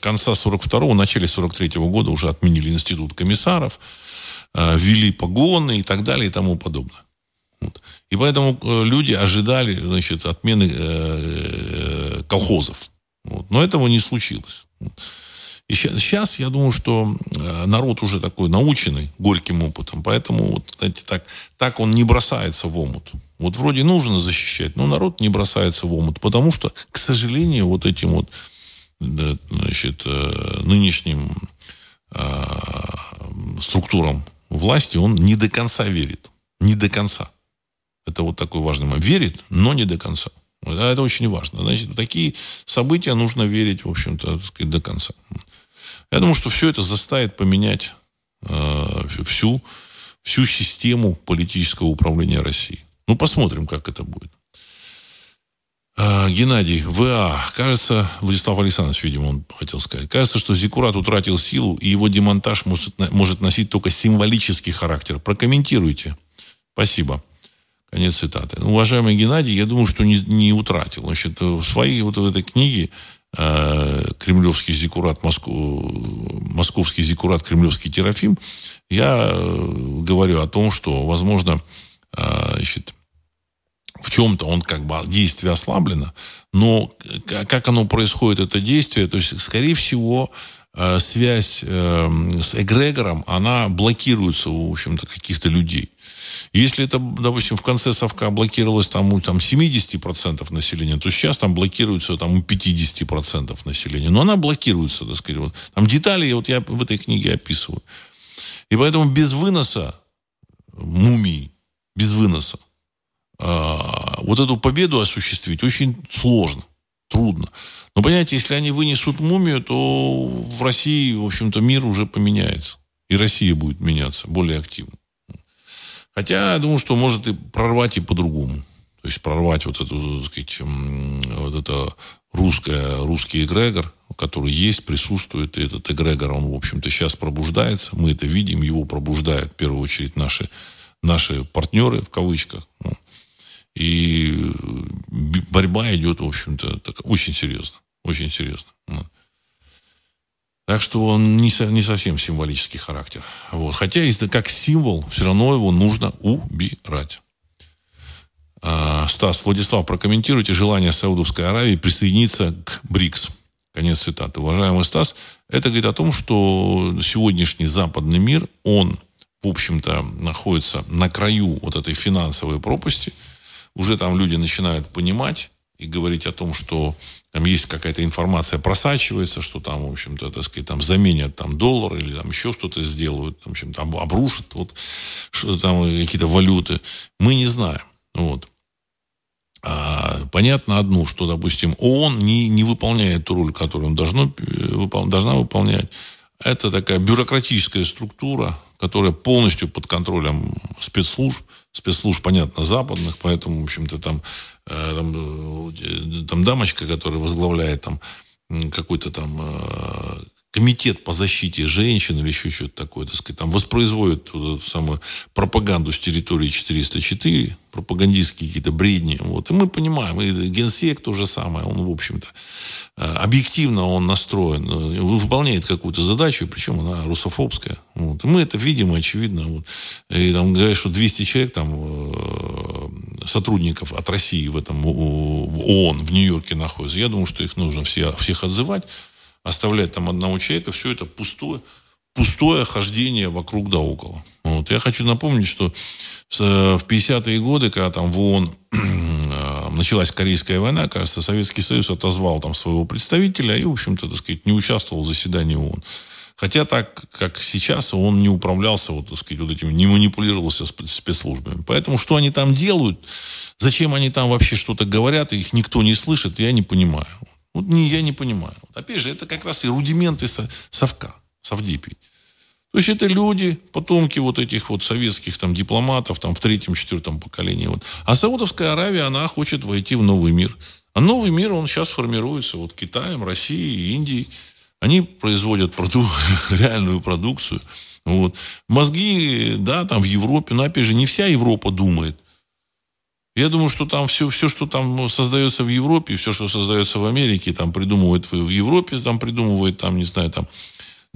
конца 42-го, начале 43-го года уже отменили институт комиссаров, а, ввели погоны и так далее и тому подобное. Вот. И поэтому э, люди ожидали значит, отмены э, э, колхозов. Вот. Но этого не случилось. И сейчас, я думаю, что э, народ уже такой наученный горьким опытом, поэтому вот, знаете, так, так он не бросается в омут. Вот вроде нужно защищать, но народ не бросается в омут, потому что, к сожалению, вот этим вот да, значит, э, нынешним э, структурам власти он не до конца верит. Не до конца. Это вот такой важный момент. Верит, но не до конца. Это очень важно. Значит, такие события нужно верить, в общем-то, сказать, до конца. Я думаю, что все это заставит поменять э, всю, всю систему политического управления Россией. Ну, посмотрим, как это будет. Э, Геннадий, ВА. Кажется, Владислав Александрович, видимо, он хотел сказать. Кажется, что Зикурат утратил силу, и его демонтаж может, может носить только символический характер. Прокомментируйте. Спасибо. Конец цитаты. Уважаемый Геннадий, я думаю, что не, не утратил. Значит, в своей вот в этой книге Кремлевский зикурат, Москву, Московский зикурат, Кремлевский терафим, я э, говорю о том, что, возможно, э, значит, в чем-то он как бы действие ослаблено, но как оно происходит, это действие, то есть, скорее всего, э, связь э, с эгрегором, она блокируется в общем-то, каких-то людей. Если это, допустим, в конце совка блокировалось там у там, 70% населения, то сейчас там блокируется там, у 50% населения. Но она блокируется, так сказать. Вот. Там детали вот я в этой книге описываю. И поэтому без выноса мумий, без выноса, э, вот эту победу осуществить очень сложно трудно. Но, понимаете, если они вынесут мумию, то в России, в общем-то, мир уже поменяется. И Россия будет меняться более активно. Хотя я думаю, что может и прорвать и по-другому. То есть прорвать вот эту, так сказать, вот это русское, русский эгрегор, который есть, присутствует. И этот эгрегор, он, в общем-то, сейчас пробуждается. Мы это видим, его пробуждают в первую очередь наши, наши партнеры, в кавычках. Ну. И борьба идет, в общем-то, так, очень серьезно. Очень серьезно. Так что он не, не совсем символический характер. Вот. Хотя, если как символ, все равно его нужно убирать. А, Стас, Владислав, прокомментируйте желание Саудовской Аравии присоединиться к БРИКС. Конец цитаты. Уважаемый Стас, это говорит о том, что сегодняшний западный мир, он, в общем-то, находится на краю вот этой финансовой пропасти. Уже там люди начинают понимать и говорить о том, что там есть какая-то информация просачивается, что там, в общем-то, так сказать, там заменят там доллар или там еще что-то сделают, там обрушат вот что там какие-то валюты. Мы не знаем. Вот. А, понятно одно, что, допустим, ООН не, не выполняет ту роль, которую он должно, выпол, должна выполнять. Это такая бюрократическая структура, которая полностью под контролем спецслужб, спецслужб, понятно, западных, поэтому, в общем-то, там, э, там, э, там дамочка, которая возглавляет там какой-то там э, комитет по защите женщин или еще что-то такое, так сказать, там воспроизводит вот эту самую пропаганду с территории 404, пропагандистские какие-то бредни. Вот. И мы понимаем, и генсек то же самое, он, в общем-то, э, объективно он настроен, э, выполняет какую-то задачу, причем она русофобская. Вот. И мы это видим, очевидно. Вот. И там говорят, что 200 человек там э, сотрудников от России в этом в ООН в Нью-Йорке находятся. Я думаю, что их нужно все, всех отзывать оставлять там одного человека, все это пустое, пустое хождение вокруг да около. Вот. Я хочу напомнить, что в 50-е годы, когда там в ООН э, началась Корейская война, кажется, Советский Союз отозвал там своего представителя и, в общем-то, так сказать, не участвовал в заседании ООН. Хотя так, как сейчас, он не управлялся, вот, так сказать, вот этим, не манипулировался спецслужбами. Поэтому что они там делают, зачем они там вообще что-то говорят, их никто не слышит, я не понимаю. Вот не, я не понимаю. Вот, опять же, это как раз и рудименты совка, совдепий. То есть это люди, потомки вот этих вот советских там дипломатов там в третьем, четвертом поколении. Вот. А Саудовская Аравия, она хочет войти в новый мир. А новый мир, он сейчас формируется вот Китаем, Россией, Индией. Они производят проду реальную продукцию. Вот. Мозги, да, там в Европе, но опять же, не вся Европа думает. Я думаю, что там все, все, что там создается в Европе, все, что создается в Америке, там придумывает в Европе, там придумывает, там, не знаю, там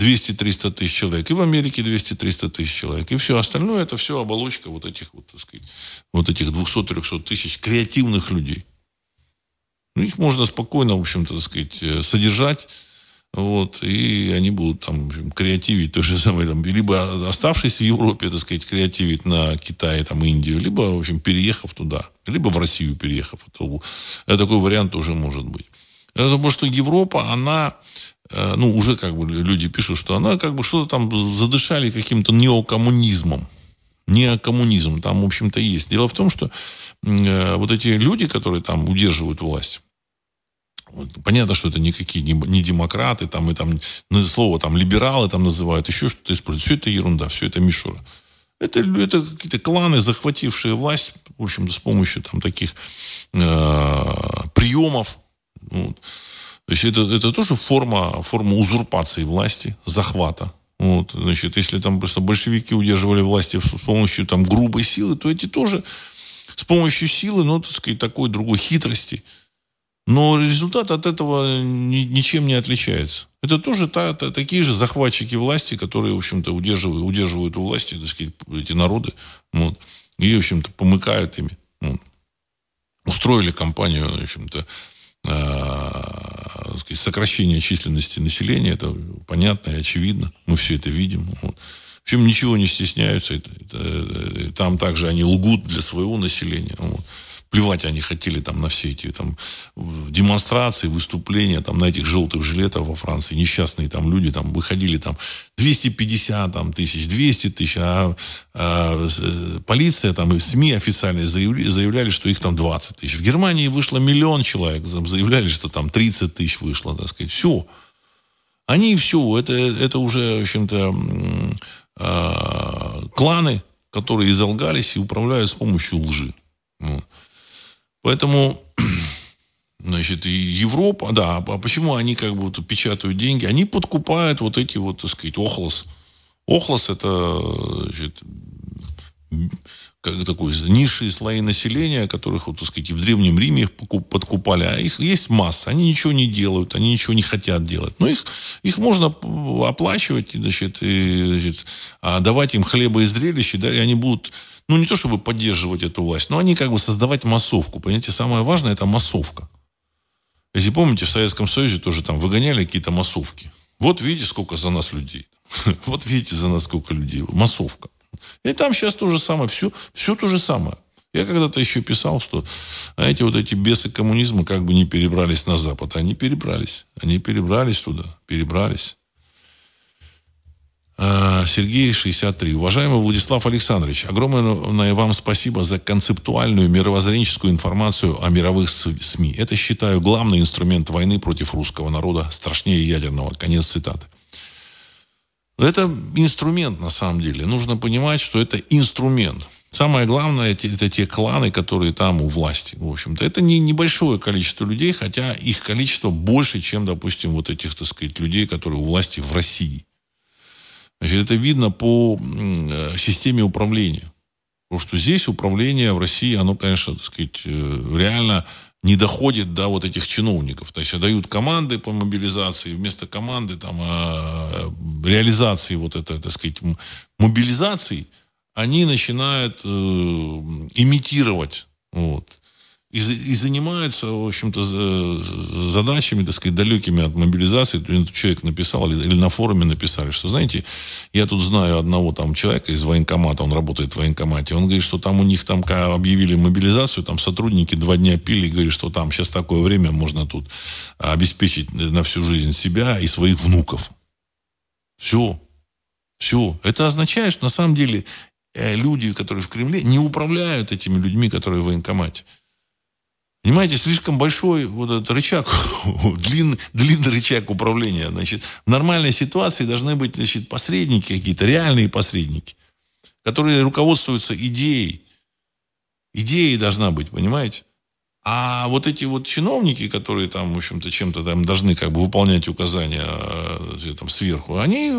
200-300 тысяч человек. И в Америке 200-300 тысяч человек. И все остальное, это все оболочка вот этих вот, так сказать, вот этих 200-300 тысяч креативных людей. Ну, их можно спокойно, в общем-то, так сказать, э, содержать. Вот, и они будут там креативить то же самое, там, либо оставшись в Европе, так сказать, креативить на Китай, там, Индию, либо, в общем, переехав туда, либо в Россию переехав. Это, это такой вариант тоже может быть. Я думаю, что Европа, она Э, ну, уже как бы люди пишут, что она как бы что-то там задышали каким-то неокоммунизмом. Неокоммунизм там, в общем-то, есть. Дело в том, что э, вот эти люди, которые там удерживают власть, понятно, что это никакие не, не демократы, там, и там слово там либералы там называют, еще что-то используют. Все это ерунда, все это мишура. Это, это какие-то кланы, захватившие власть, в общем-то, с помощью там таких э, приемов. Вот. То есть это, это тоже форма, форма узурпации власти, захвата. Вот, значит, если там просто большевики удерживали власти с помощью там грубой силы, то эти тоже с помощью силы, ну, так сказать, такой другой хитрости. Но результат от этого ни, ничем не отличается. Это тоже та, та, такие же захватчики власти, которые, в общем-то, удерживают, удерживают у власти, так сказать, эти народы. Вот, и, в общем-то, помыкают ими. Вот. Устроили кампанию, в общем-то, э, сокращение численности населения, это понятно и очевидно. Мы все это видим. Вот. В общем, ничего не стесняются. Это, это, это, там также они лгут для своего населения. Вот плевать они хотели там на все эти там демонстрации, выступления там на этих желтых жилетах во Франции. Несчастные там люди там выходили там 250 там, тысяч, 200 тысяч, а, а э, полиция там и СМИ официально заявляли, заявляли, что их там 20 тысяч. В Германии вышло миллион человек, заявляли, что там 30 тысяч вышло, так сказать. Все. Они все, это, это уже, в общем-то, э, кланы, которые изолгались и управляют с помощью лжи. Поэтому, значит, и Европа, да, а почему они как бы печатают деньги? Они подкупают вот эти вот, так сказать, охлос. Охлос это, значит, как такой низшие слои населения, которых, вот, так сказать, в Древнем Риме их подкупали, а их есть масса, они ничего не делают, они ничего не хотят делать. Но их, их можно оплачивать, значит, и, значит, а давать им хлеба и зрелища, да, и они будут ну, не то чтобы поддерживать эту власть, но они как бы создавать массовку. Понимаете, самое важное – это массовка. Если помните, в Советском Союзе тоже там выгоняли какие-то массовки. Вот видите, сколько за нас людей. Вот видите, за нас сколько людей. Массовка. И там сейчас то же самое. Все, все то же самое. Я когда-то еще писал, что знаете, вот эти бесы коммунизма как бы не перебрались на Запад. Они перебрались. Они перебрались туда. Перебрались. Э, Сергей, 63. Уважаемый Владислав Александрович, огромное вам спасибо за концептуальную мировоззренческую информацию о мировых СМИ. Это, считаю, главный инструмент войны против русского народа, страшнее ядерного. Конец цитаты. Это инструмент, на самом деле. Нужно понимать, что это инструмент. Самое главное, это, это те кланы, которые там у власти. В общем-то, это не небольшое количество людей, хотя их количество больше, чем, допустим, вот этих, так сказать, людей, которые у власти в России. Значит, это видно по э, системе управления. Потому что здесь управление в России, оно, конечно, так сказать, э, реально не доходит до вот этих чиновников. То есть дают команды по мобилизации, вместо команды там, э, реализации вот этой, так сказать, мобилизации, они начинают э, имитировать вот, и, и занимаются, в общем-то, задачами, так сказать, далекими от мобилизации. Человек написал или, или на форуме написали, что, знаете, я тут знаю одного там человека из военкомата, он работает в военкомате, он говорит, что там у них там объявили мобилизацию, там сотрудники два дня пили, и говорит, что там сейчас такое время можно тут обеспечить на всю жизнь себя и своих внуков. Все. Все. Это означает, что на самом деле э, люди, которые в Кремле, не управляют этими людьми, которые в военкомате. Понимаете, слишком большой вот этот рычаг, длинный, длинный рычаг управления. Значит, в нормальной ситуации должны быть значит, посредники какие-то, реальные посредники, которые руководствуются идеей. Идеей должна быть, понимаете? А вот эти вот чиновники, которые там, в общем-то, чем-то там должны как бы выполнять указания э, там сверху, они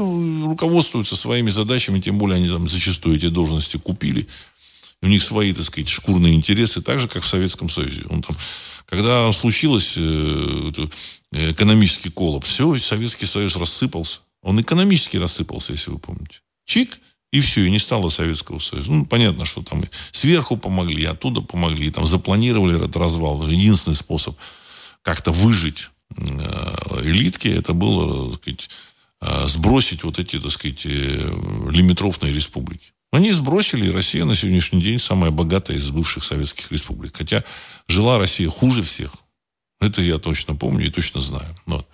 руководствуются своими задачами, тем более они там зачастую эти должности купили у них свои, так сказать, шкурные интересы, так же, как в Советском Союзе. Он там, когда случилось э, экономический коллапс, все, Советский Союз рассыпался. Он экономически рассыпался, если вы помните. Чик, и все, и не стало Советского Союза. Ну, понятно, что там сверху помогли, оттуда помогли, там запланировали этот развал. Единственный способ как-то выжить э, элитки, это было, так сказать, э, сбросить вот эти, так сказать, лимитрофные республики. Они сбросили, и Россия на сегодняшний день самая богатая из бывших советских республик. Хотя жила Россия хуже всех. Это я точно помню и точно знаю. Вот.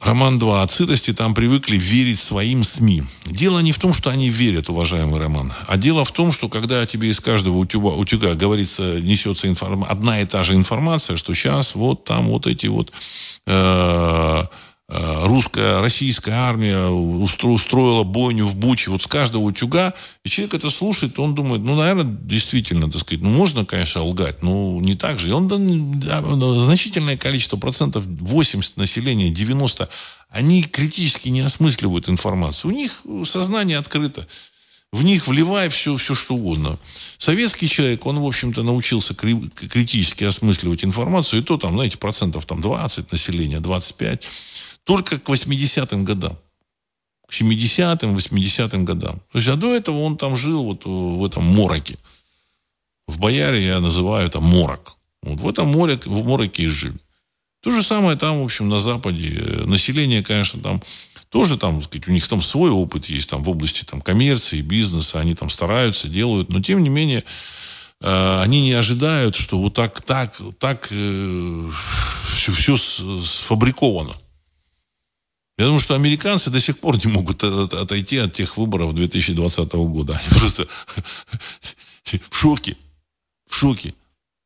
Роман 2. От сытости там привыкли верить своим СМИ. Дело не в том, что они верят, уважаемый Роман, а дело в том, что когда тебе из каждого утюга, утюга говорится, несется информ... одна и та же информация, что сейчас вот там вот эти вот Э, русская, российская армия устроила бойню в Буче вот с каждого утюга, и человек это слушает, он думает, ну, наверное, действительно, так сказать, ну, можно, конечно, лгать, но не так же. И он, да, значительное количество, процентов 80 населения, 90, они критически не осмысливают информацию. У них сознание открыто. В них вливай все, все что угодно. Советский человек, он, в общем-то, научился критически осмысливать информацию, и то там, знаете, процентов там 20 населения, 25 только к 80-м годам. К 70-м, 80-м годам. То есть, а до этого он там жил вот в этом мороке. В Бояре я называю это морок. Вот в этом море, в мороке и жили. То же самое там, в общем, на Западе. Население, конечно, там тоже там, сказать, у них там свой опыт есть там в области там коммерции, бизнеса, они там стараются, делают, но тем не менее э, они не ожидают, что вот так, так, так э, все, все сфабриковано. Я думаю, что американцы до сих пор не могут отойти от тех выборов 2020 года. Они просто в шоке. В шоке.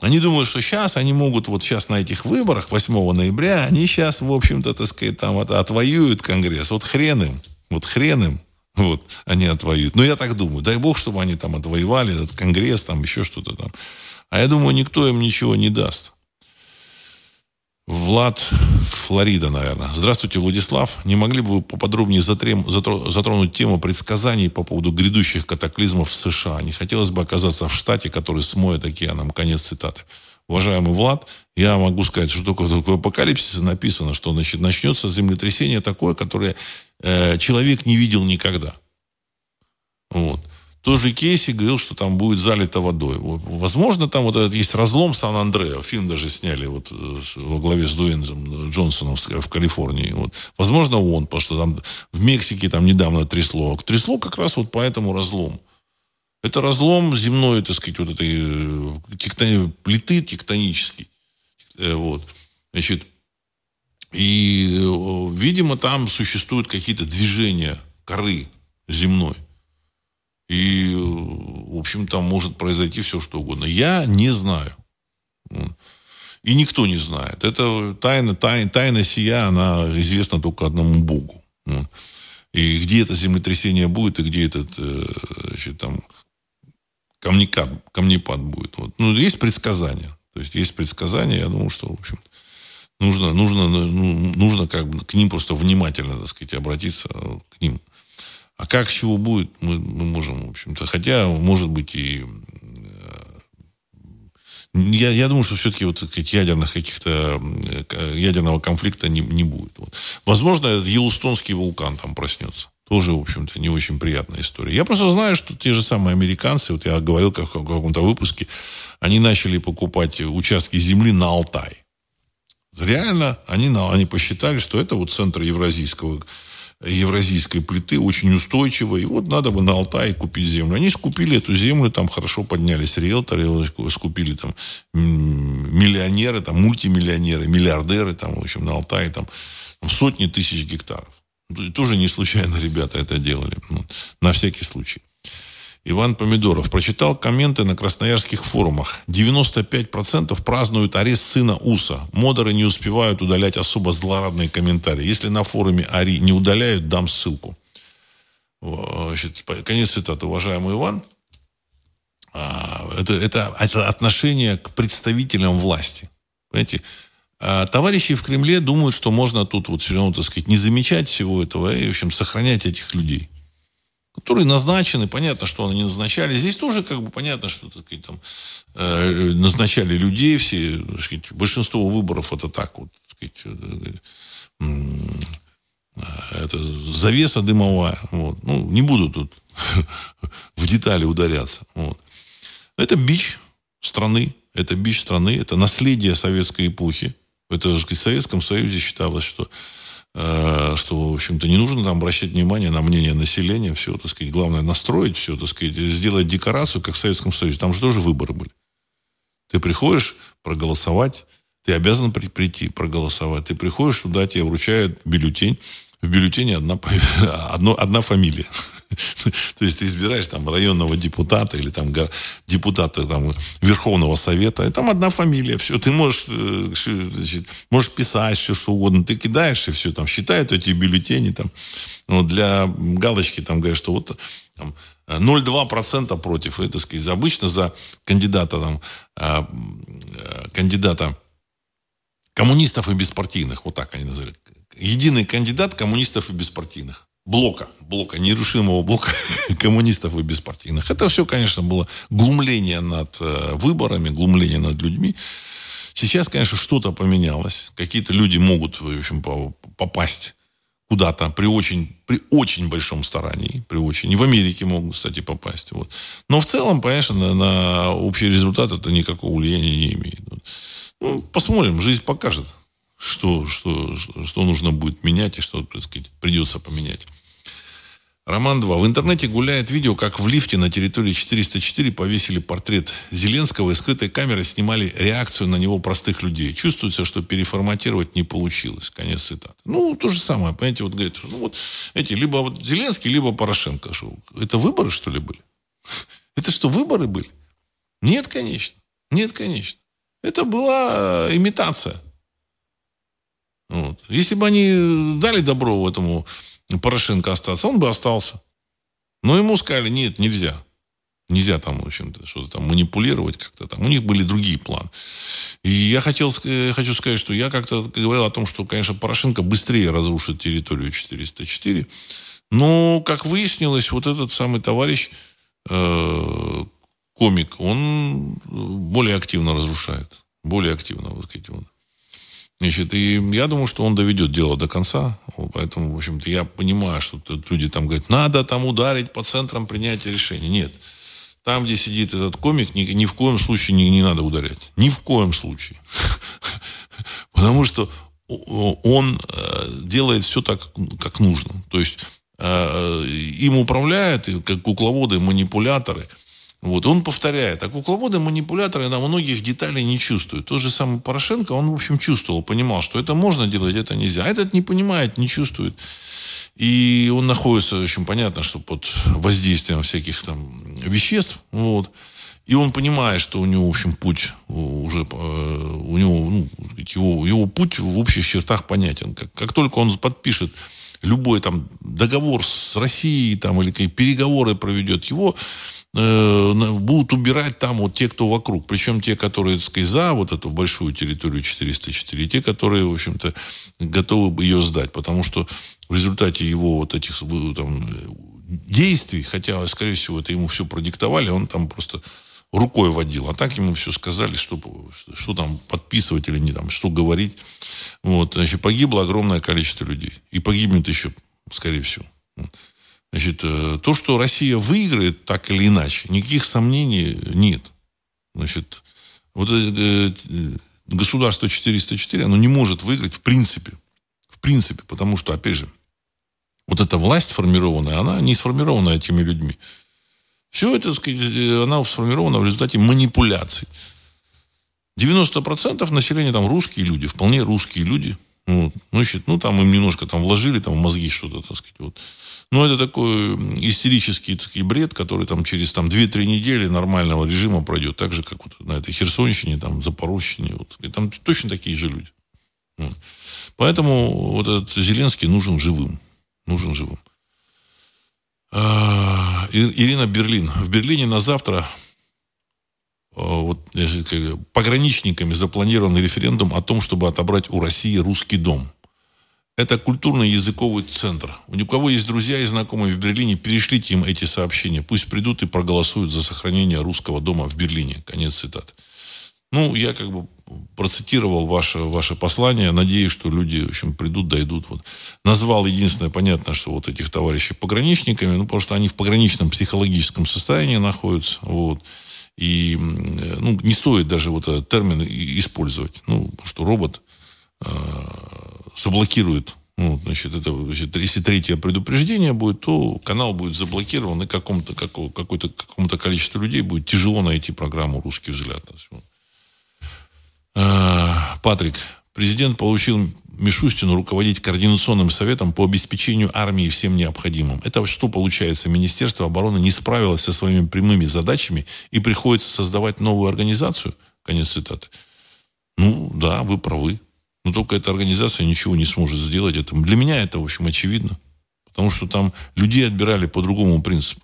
Они думают, что сейчас они могут вот сейчас на этих выборах 8 ноября, они сейчас, в общем-то, так сказать, там отвоюют Конгресс. Вот хрен им. Вот хрен им. Вот, они отвоюют. Но я так думаю. Дай бог, чтобы они там отвоевали этот Конгресс, там еще что-то там. А я думаю, никто им ничего не даст. Влад Флорида, наверное. Здравствуйте, Владислав. Не могли бы вы поподробнее затрем, затро, затронуть тему предсказаний по поводу грядущих катаклизмов в США? Не хотелось бы оказаться в штате, который смоет океаном. Конец цитаты. Уважаемый Влад, я могу сказать, что такое, такое апокалипсис написано, что значит, начнется землетрясение такое, которое э, человек не видел никогда. Вот. Тоже Кейси говорил, что там будет залито водой. Возможно, там вот этот есть разлом Сан-Андреа. Фильм даже сняли вот э, во главе с Дуэйном Джонсоном в Калифорнии. Вот. Возможно, он, потому что там в Мексике там недавно трясло. Трясло как раз вот по этому разлому. Это разлом земной, так сказать, вот этой э, тектони... плиты тектонический. Э, вот. Значит, и, видимо, там существуют какие-то движения коры земной. И, в общем, там может произойти все, что угодно. Я не знаю. И никто не знает. Это тайна, тайна, тайна сия, она известна только одному Богу. И где это землетрясение будет, и где этот э, значит, там, камнепад, камнепад будет. Вот. Ну, есть предсказания. То есть есть предсказания, я думаю, что, в общем нужно, нужно, ну, нужно как бы к ним просто внимательно, так сказать, обратиться к ним. А как, чего будет, мы, мы можем, в общем-то. Хотя, может быть, и... Э, я, я думаю, что все-таки вот ядерных каких-то э, ядерного конфликта не, не будет. Вот. Возможно, Йеллоустонский вулкан там проснется. Тоже, в общем-то, не очень приятная история. Я просто знаю, что те же самые американцы, вот я говорил как, в каком-то выпуске, они начали покупать участки земли на Алтай. Реально, они, они посчитали, что это вот центр евразийского евразийской плиты, очень устойчивой. И вот надо бы на Алтае купить землю. Они скупили эту землю, там хорошо поднялись риэлторы, скупили там миллионеры, там мультимиллионеры, миллиардеры, там, в общем, на Алтае там сотни тысяч гектаров. Тоже не случайно ребята это делали. Ну, на всякий случай. Иван Помидоров прочитал комменты на красноярских форумах. 95% празднуют арест сына Уса. Модеры не успевают удалять особо злорадные комментарии. Если на форуме Ари не удаляют, дам ссылку. Значит, конец цитаты. Уважаемый Иван, а, это, это, это отношение к представителям власти. Понимаете? А товарищи в Кремле думают, что можно тут вот все равно, так сказать, не замечать всего этого и, в общем, сохранять этих людей которые назначены, понятно, что они назначали. Здесь тоже как бы понятно, что так сказать, там, э, назначали людей все. Сказать, большинство выборов это так вот, сказать, э, э, это завеса дымовая. Вот. Ну, не буду тут в детали ударяться. Вот. Это бич страны, это бич страны, это наследие советской эпохи. Это в Советском Союзе считалось, что что, в общем-то, не нужно там обращать внимание на мнение населения, все, так сказать, главное настроить все, так сказать, сделать декорацию, как в Советском Союзе. Там же тоже выборы были. Ты приходишь проголосовать, ты обязан прийти проголосовать. Ты приходишь туда, тебе вручают бюллетень, в бюллетене одна, одно, одна фамилия. То есть ты избираешь там районного депутата или там депутата там, Верховного Совета, и там одна фамилия, все, ты можешь, э, значит, можешь писать все, что угодно, ты кидаешь, и все, там, считают эти бюллетени, там, ну, для галочки, там, говорят, что вот там, 0,2% против, это, сказать, обычно за кандидата, там, а, э, кандидата коммунистов и беспартийных, вот так они называют, единый кандидат коммунистов и беспартийных. Блока, блока, нерушимого блока коммунистов и беспартийных. Это все, конечно, было глумление над э, выборами, глумление над людьми. Сейчас, конечно, что-то поменялось. Какие-то люди могут, в общем, попасть куда-то при очень, при очень большом старании, при очень. И в Америке могут, кстати, попасть. Вот. Но в целом, конечно, на, на общий результат это никакого влияния не имеет. Ну, посмотрим, жизнь покажет что, что, что нужно будет менять и что, так сказать, придется поменять. Роман 2. В интернете гуляет видео, как в лифте на территории 404 повесили портрет Зеленского и скрытой камерой снимали реакцию на него простых людей. Чувствуется, что переформатировать не получилось. Конец цитаты. Ну, то же самое. Понимаете, вот говорит, ну вот эти, либо вот Зеленский, либо Порошенко. Что, это выборы, что ли, были? Это что, выборы были? Нет, конечно. Нет, конечно. Это была имитация. Вот. Если бы они дали добро этому Порошенко остаться, он бы остался. Но ему сказали, нет, нельзя. Нельзя там, в общем-то, что-то там манипулировать как-то там. У них были другие планы. И я хотел, э, хочу сказать, что я как-то говорил о том, что, конечно, Порошенко быстрее разрушит территорию 404. Но, как выяснилось, вот этот самый товарищ, э, комик, он более активно разрушает. Более активно, вот сказать, он. Значит, и я думаю, что он доведет дело до конца. Поэтому, в общем-то, я понимаю, что тут люди там говорят, надо там ударить по центрам принятия решений. Нет. Там, где сидит этот комик, ни, ни в коем случае не, не надо ударять. Ни в коем случае. Потому что он э, делает все так, как нужно. То есть э, им управляют, как кукловоды, манипуляторы – вот, он повторяет. А кукловоды, манипуляторы на многих деталей не чувствуют. Тот же самый Порошенко, он, в общем, чувствовал, понимал, что это можно делать, это нельзя. А этот не понимает, не чувствует. И он находится, в общем, понятно, что под воздействием всяких там веществ. Вот. И он понимает, что у него, в общем, путь уже, э, у него, ну, его, его путь в общих чертах понятен. Как, как только он подпишет любой там договор с Россией там, или какие переговоры проведет, его Э, будут убирать там вот те, кто вокруг. Причем те, которые, так сказать, за вот эту большую территорию 404, и те, которые, в общем-то, готовы ее сдать. Потому что в результате его вот этих там, действий, хотя, скорее всего, это ему все продиктовали, он там просто рукой водил. А так ему все сказали, что, что там подписывать или не там, что говорить. Вот, значит, погибло огромное количество людей. И погибнет еще, скорее всего. Значит, э, то, что Россия выиграет так или иначе, никаких сомнений нет. Значит, вот это э, государство 404, оно не может выиграть в принципе. В принципе, потому что, опять же, вот эта власть формированная, она не сформирована этими людьми. Все это, э, она сформирована в результате манипуляций. 90% населения там русские люди, вполне русские люди – Вот. Ну, значит, ну, там им немножко там вложили, там в мозги что-то, так сказать, вот. Но это такой истерический такой бред, который там через там, 2-3 недели нормального режима пройдет. Так же, как вот на этой Херсонщине, там, Запорожщине. Вот. И там точно такие же люди. Вот. Поэтому вот этот Зеленский нужен живым. Нужен живым. А, Ирина Берлин. В Берлине на завтра вот, пограничниками запланирован референдум о том, чтобы отобрать у России русский дом. Это культурный языковый центр. У кого есть друзья и знакомые в Берлине, перешлите им эти сообщения. Пусть придут и проголосуют за сохранение русского дома в Берлине. Конец цитаты. Ну, я как бы процитировал ваше, ваше послание. Надеюсь, что люди, в общем, придут, дойдут. Вот. Назвал единственное, понятно, что вот этих товарищей пограничниками, ну, потому что они в пограничном психологическом состоянии находятся. Вот. И ну, не стоит даже вот этот термин использовать. Ну, что робот э, заблокирует ну, значит, это, значит, если третье предупреждение будет, то канал будет заблокирован, и какому-то, какому-то, какому-то количеству людей будет тяжело найти программу «Русский взгляд». А, Патрик, президент получил Мишустину руководить координационным советом по обеспечению армии всем необходимым. Это что получается? Министерство обороны не справилось со своими прямыми задачами и приходится создавать новую организацию? Конец цитаты. Ну, да, вы правы. Но только эта организация ничего не сможет сделать. Это, для меня это, в общем, очевидно. Потому что там людей отбирали по другому принципу.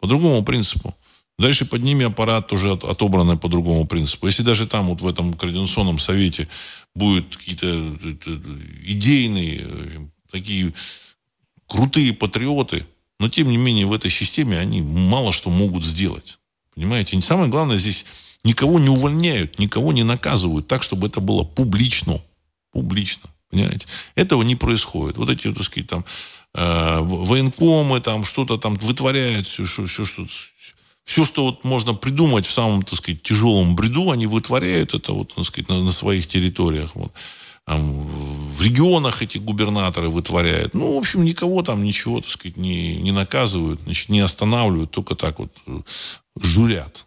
По другому принципу. Дальше под ними аппарат тоже от, отобранный по другому принципу. Если даже там вот в этом координационном совете будут какие-то э, идейные, такие крутые патриоты, но тем не менее в этой системе они мало что могут сделать. Понимаете? И самое главное здесь никого не увольняют, никого не наказывают так, чтобы это было публично публично. Понимаете? Этого не происходит. Вот эти, так сказать, там, э, военкомы там что-то там вытворяют, все, все, все, что, все, что вот можно придумать в самом, так сказать, тяжелом бреду, они вытворяют это вот, так сказать, на, на своих территориях. Вот. Там, в регионах эти губернаторы вытворяют. Ну, в общем, никого там ничего, так сказать, не, не наказывают, значит, не останавливают, только так вот э, журят.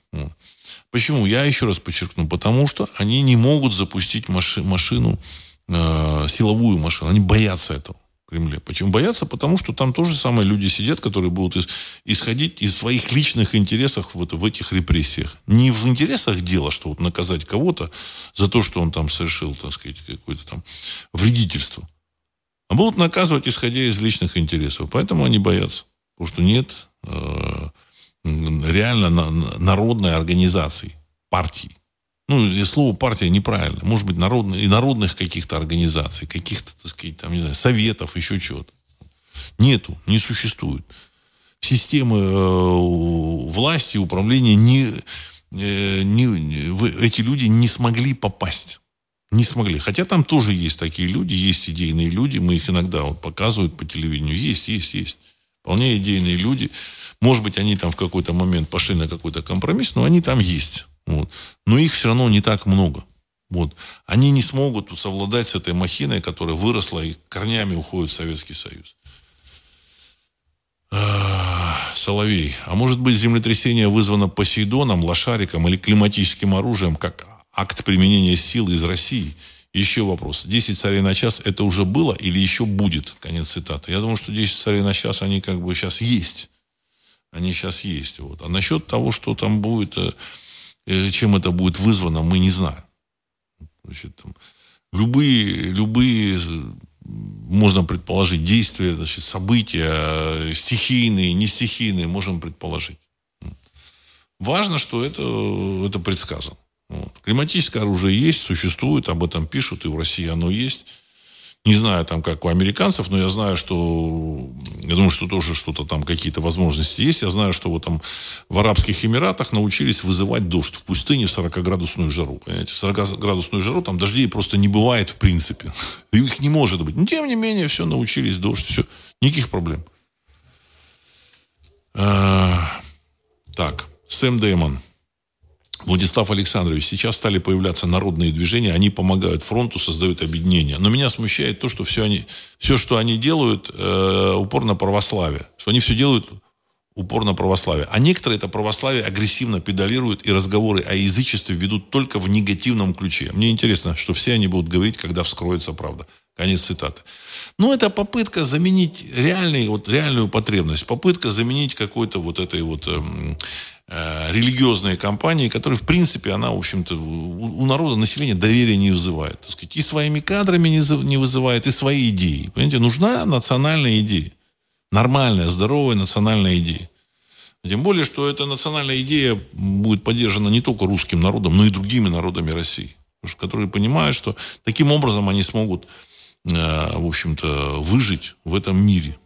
Почему? Я еще раз подчеркну. Потому что они не могут запустить маши, машину э, силовую машину. Они боятся этого Кремле. Почему боятся? Потому что там тоже самые люди сидят, которые будут исходить из своих личных интересов вот в этих репрессиях. Не в интересах дела, что вот наказать кого-то за то, что он там совершил, так сказать, какое-то там вредительство. А будут наказывать, исходя из личных интересов. Поэтому они боятся. Потому что нет э, реально народной организации, партии. Ну, слово партия неправильно. Может быть, народных, и народных каких-то организаций, каких-то, так сказать, там, не знаю, советов, еще чего-то. Нету, не существует. Системы э, власти, управления не, э, не, эти люди не смогли попасть. Не смогли. Хотя там тоже есть такие люди, есть идейные люди. Мы их иногда вот показывают по телевидению. Есть, есть, есть. Вполне идейные люди. Может быть, они там в какой-то момент пошли на какой-то компромисс, но они там есть. Вот. Но их все равно не так много. Вот. Они не смогут совладать с этой махиной, которая выросла и корнями уходит в Советский Союз. Соловей. А может быть землетрясение вызвано Посейдоном, лошариком или климатическим оружием, как акт применения силы из России? Еще вопрос. 10 царей на час это уже было или еще будет? Конец цитаты. Я думаю, что 10 царей на час они как бы сейчас есть. Они сейчас есть. Вот. А насчет того, что там будет э, чем это будет вызвано, мы не знаем. Значит, там, любые, любые, можно предположить, действия, значит, события, стихийные, не стихийные, можем предположить. Важно, что это, это предсказано. Вот. Климатическое оружие есть, существует, об этом пишут, и в России оно есть. Не знаю там, как у американцев, но я знаю, что... Я думаю, что тоже что-то там, какие-то возможности есть. Я знаю, что вот там в Арабских Эмиратах научились вызывать дождь в пустыне в 40-градусную жару. Понимаете? В 40-градусную жару там дождей просто не бывает в принципе. Их не может быть. Но тем не менее, все научились, дождь, все. Никаких проблем. А, так, Сэм Дэймон. Владислав Александрович, сейчас стали появляться народные движения, они помогают фронту, создают объединения. Но меня смущает то, что все, они, все что они делают, э, упор на православие. Что они все делают упор на православие. А некоторые это православие агрессивно педалируют и разговоры о язычестве ведут только в негативном ключе. Мне интересно, что все они будут говорить, когда вскроется правда. Конец цитаты. Ну, это попытка заменить реальный, вот, реальную потребность, попытка заменить какой-то вот этой вот эм, э, религиозной кампании, которая, в принципе, она, в общем-то, у, народа, населения доверия не вызывает. Так сказать, и своими кадрами не, не вызывает, и свои идеи. Понимаете, нужна национальная идея. Нормальная, здоровая национальная идея. Тем более, что эта национальная идея будет поддержана не только русским народом, но и другими народами России. Которые понимают, что таким образом они смогут Э, в общем-то, выжить в этом мире.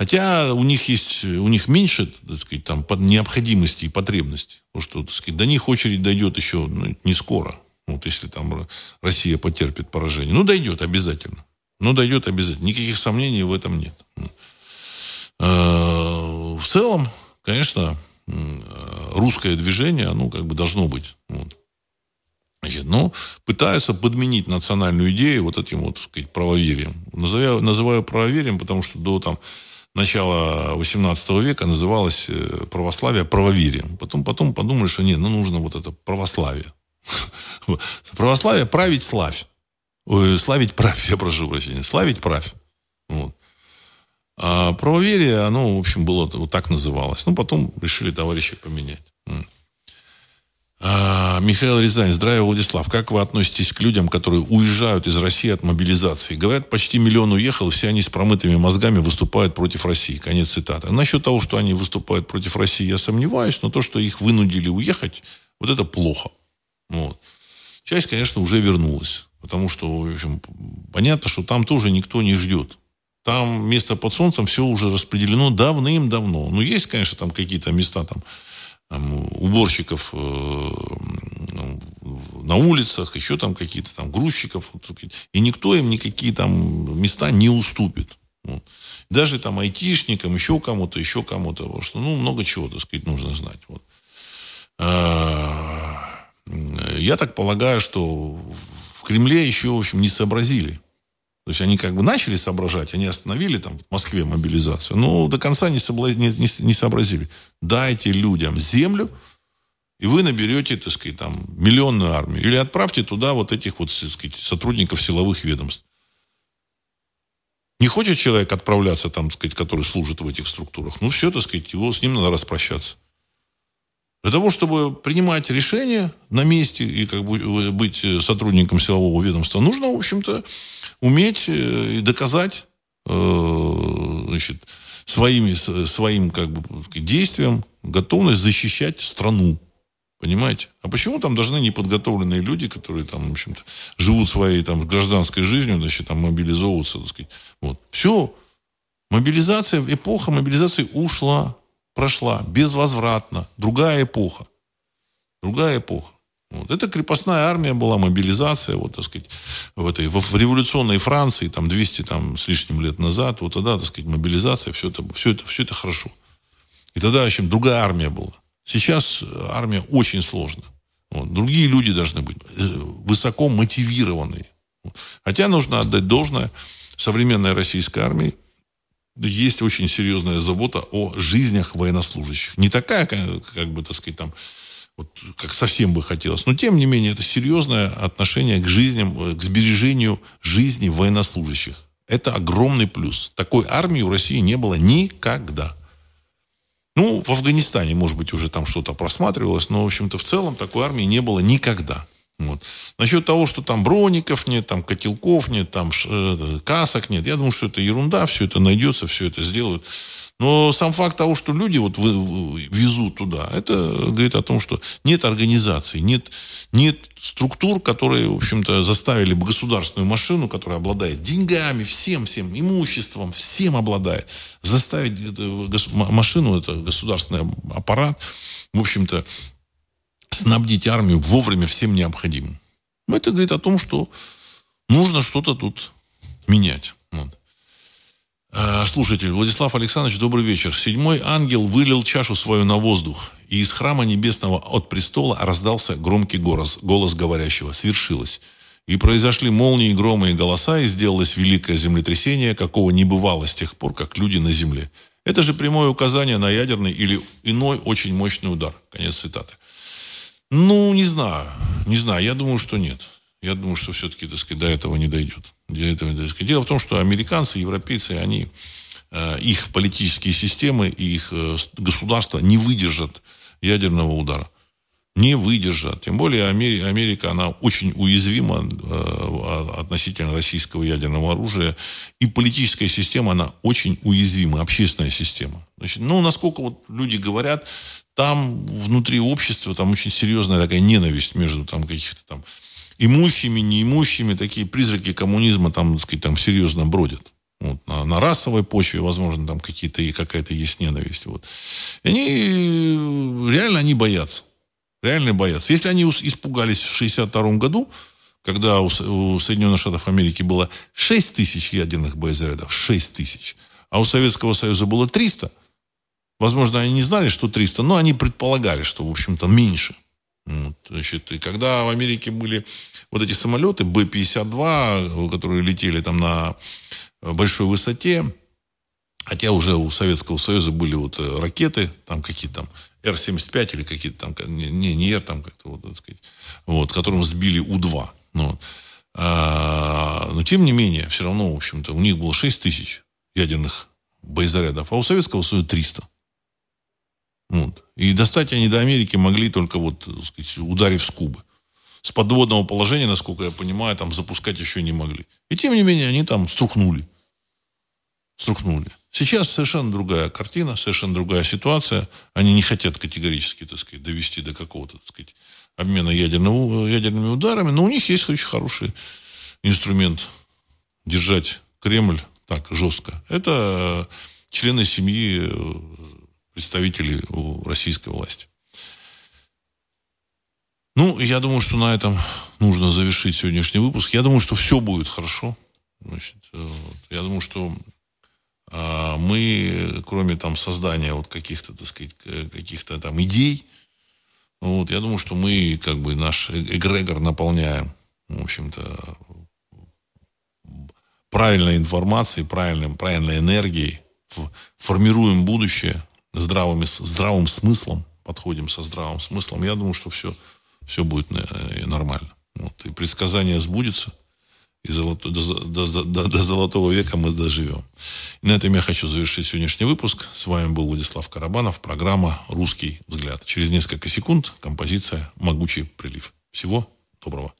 Хотя у них есть, у них меньше, так сказать, там, необходимости и потребностей. Потому что, так сказать, до них очередь дойдет еще ну, не скоро. Вот если там Россия потерпит поражение. Ну, дойдет обязательно. Ну, дойдет обязательно. Никаких сомнений в этом нет. Э, в целом, конечно, русское движение, ну, как бы должно быть. Вот. Значит, ну, пытаются подменить национальную идею вот этим вот, так сказать, правоверием. Называю, называю правоверием, потому что до там, начала 18 века называлось э, православие правоверием. Потом, потом подумали, что нет, ну нужно вот это православие. Православие править славь. Ой, славить правь, я прошу прощения. Славить правь. Вот. А правоверие, оно, в общем, было вот так называлось. Ну, потом решили товарищи поменять. А, Михаил Рязань. Здравия, Владислав. Как вы относитесь к людям, которые уезжают из России от мобилизации? Говорят, почти миллион уехал, все они с промытыми мозгами выступают против России. Конец цитаты. Насчет того, что они выступают против России, я сомневаюсь, но то, что их вынудили уехать, вот это плохо. Вот. Часть, конечно, уже вернулась. Потому что, в общем, понятно, что там тоже никто не ждет. Там место под солнцем все уже распределено давным-давно. Ну, есть, конечно, там какие-то места там там, уборщиков э, на улицах, еще там какие-то там грузчиков. И никто им никакие там места не уступит. Вот. Даже там айтишникам, еще кому-то, еще кому-то. Потому что, ну, много чего, так сказать, нужно знать. Вот. А, я так полагаю, что в Кремле еще, в общем, не сообразили то есть они как бы начали соображать, они остановили там в Москве мобилизацию, но до конца не, собла... не, не, не сообразили. Дайте людям землю, и вы наберете, так сказать, там, миллионную армию. Или отправьте туда вот этих вот, так сказать, сотрудников силовых ведомств. Не хочет человек отправляться там, так сказать, который служит в этих структурах, ну все, так сказать, его, с ним надо распрощаться. Для того, чтобы принимать решения на месте и как бы быть сотрудником силового ведомства, нужно, в общем-то, уметь э, и доказать э, значит, своими, своим как бы, действием готовность защищать страну. Понимаете? А почему там должны неподготовленные люди, которые там, в общем-то, живут своей там гражданской жизнью, значит, там мобилизовываться, так сказать. Вот. Все. Мобилизация, эпоха мобилизации ушла прошла безвозвратно. Другая эпоха. Другая эпоха. Вот. Это крепостная армия была, мобилизация, вот, так сказать, в этой, в, революционной Франции, там, 200 там, с лишним лет назад, вот тогда, так сказать, мобилизация, все это, все это, все это хорошо. И тогда, в общем, другая армия была. Сейчас армия очень сложная. Вот. Другие люди должны быть э, высоко мотивированные. Хотя нужно отдать должное современной российской армии, есть очень серьезная забота о жизнях военнослужащих. Не такая, как, как бы, так сказать, там, вот, как совсем бы хотелось. Но, тем не менее, это серьезное отношение к жизням, э, к сбережению жизни военнослужащих. Это огромный плюс. Такой армии у России не было никогда. Ну, в Афганистане, может быть, уже там что-то просматривалось, но, в общем-то, в целом такой армии не было никогда. Вот. Насчет того, что там броников нет, там котелков нет, там э, касок нет, я думаю, что это ерунда, все это найдется, все это сделают. Но сам факт того, что люди вот везут туда, это говорит о том, что нет организации, нет, нет структур, которые, в общем-то, заставили бы государственную машину, которая обладает деньгами, всем, всем, имуществом, всем обладает, заставить эту машину, это государственный аппарат, в общем-то, снабдить армию вовремя всем необходимым. Это говорит о том, что нужно что-то тут менять. Вот. А, слушатель, Владислав Александрович, добрый вечер. Седьмой ангел вылил чашу свою на воздух, и из храма небесного от престола раздался громкий голос, голос говорящего. Свершилось. И произошли молнии, громы и голоса, и сделалось великое землетрясение, какого не бывало с тех пор, как люди на земле. Это же прямое указание на ядерный или иной очень мощный удар. Конец цитаты. Ну, не знаю. Не знаю. Я думаю, что нет. Я думаю, что все-таки, так сказать, до этого не дойдет. До этого, так сказать. Дело в том, что американцы, европейцы, они, э, их политические системы и их э, государства не выдержат ядерного удара не выдержат. Тем более Америка, она очень уязвима э, относительно российского ядерного оружия. И политическая система, она очень уязвима, общественная система. Значит, ну, насколько вот люди говорят, там внутри общества там очень серьезная такая ненависть между там каких-то там имущими, неимущими, такие призраки коммунизма там, так сказать, там серьезно бродят. Вот, на, на расовой почве, возможно, там какие-то и какая-то есть ненависть. Вот. И они реально они боятся реально боятся. Если они испугались в 1962 году, когда у Соединенных Штатов Америки было 6 тысяч ядерных боезарядов, 6 тысяч, а у Советского Союза было 300, возможно, они не знали, что 300, но они предполагали, что, в общем-то, меньше. Вот, значит, и когда в Америке были вот эти самолеты Б-52, которые летели там на большой высоте, Хотя уже у Советского Союза были вот э, ракеты, там какие-то там Р-75 или какие-то там, не, не Р, там как-то вот, так сказать, вот, которым сбили У-2. Ну, а, но тем не менее, все равно, в общем-то, у них было 6 тысяч ядерных боезарядов, а у Советского Союза 300. Вот. И достать они до Америки могли только вот, сказать, ударив с Кубы. С подводного положения, насколько я понимаю, там запускать еще не могли. И тем не менее, они там струхнули. Струхнули. Сейчас совершенно другая картина, совершенно другая ситуация. Они не хотят категорически, так сказать, довести до какого-то, так сказать, обмена ядерного, ядерными ударами, но у них есть очень хороший инструмент держать Кремль так жестко. Это члены семьи э, представителей российской власти. Ну, я думаю, что на этом нужно завершить сегодняшний выпуск. Я думаю, что все будет хорошо. Значит, э, я думаю, что а мы, кроме там создания вот каких-то, так сказать, каких-то там идей, вот, я думаю, что мы как бы наш э, эгрегор наполняем, в общем-то, правильной информацией, правильной, правильной энергией, формируем будущее здравыми, здравым смыслом, подходим со здравым смыслом. Я думаю, что все, все будет э, нормально. Вот, и предсказание сбудется и золото, до, до, до, до золотого века мы доживем. И на этом я хочу завершить сегодняшний выпуск. С вами был Владислав Карабанов, программа «Русский взгляд». Через несколько секунд композиция «Могучий прилив». Всего доброго.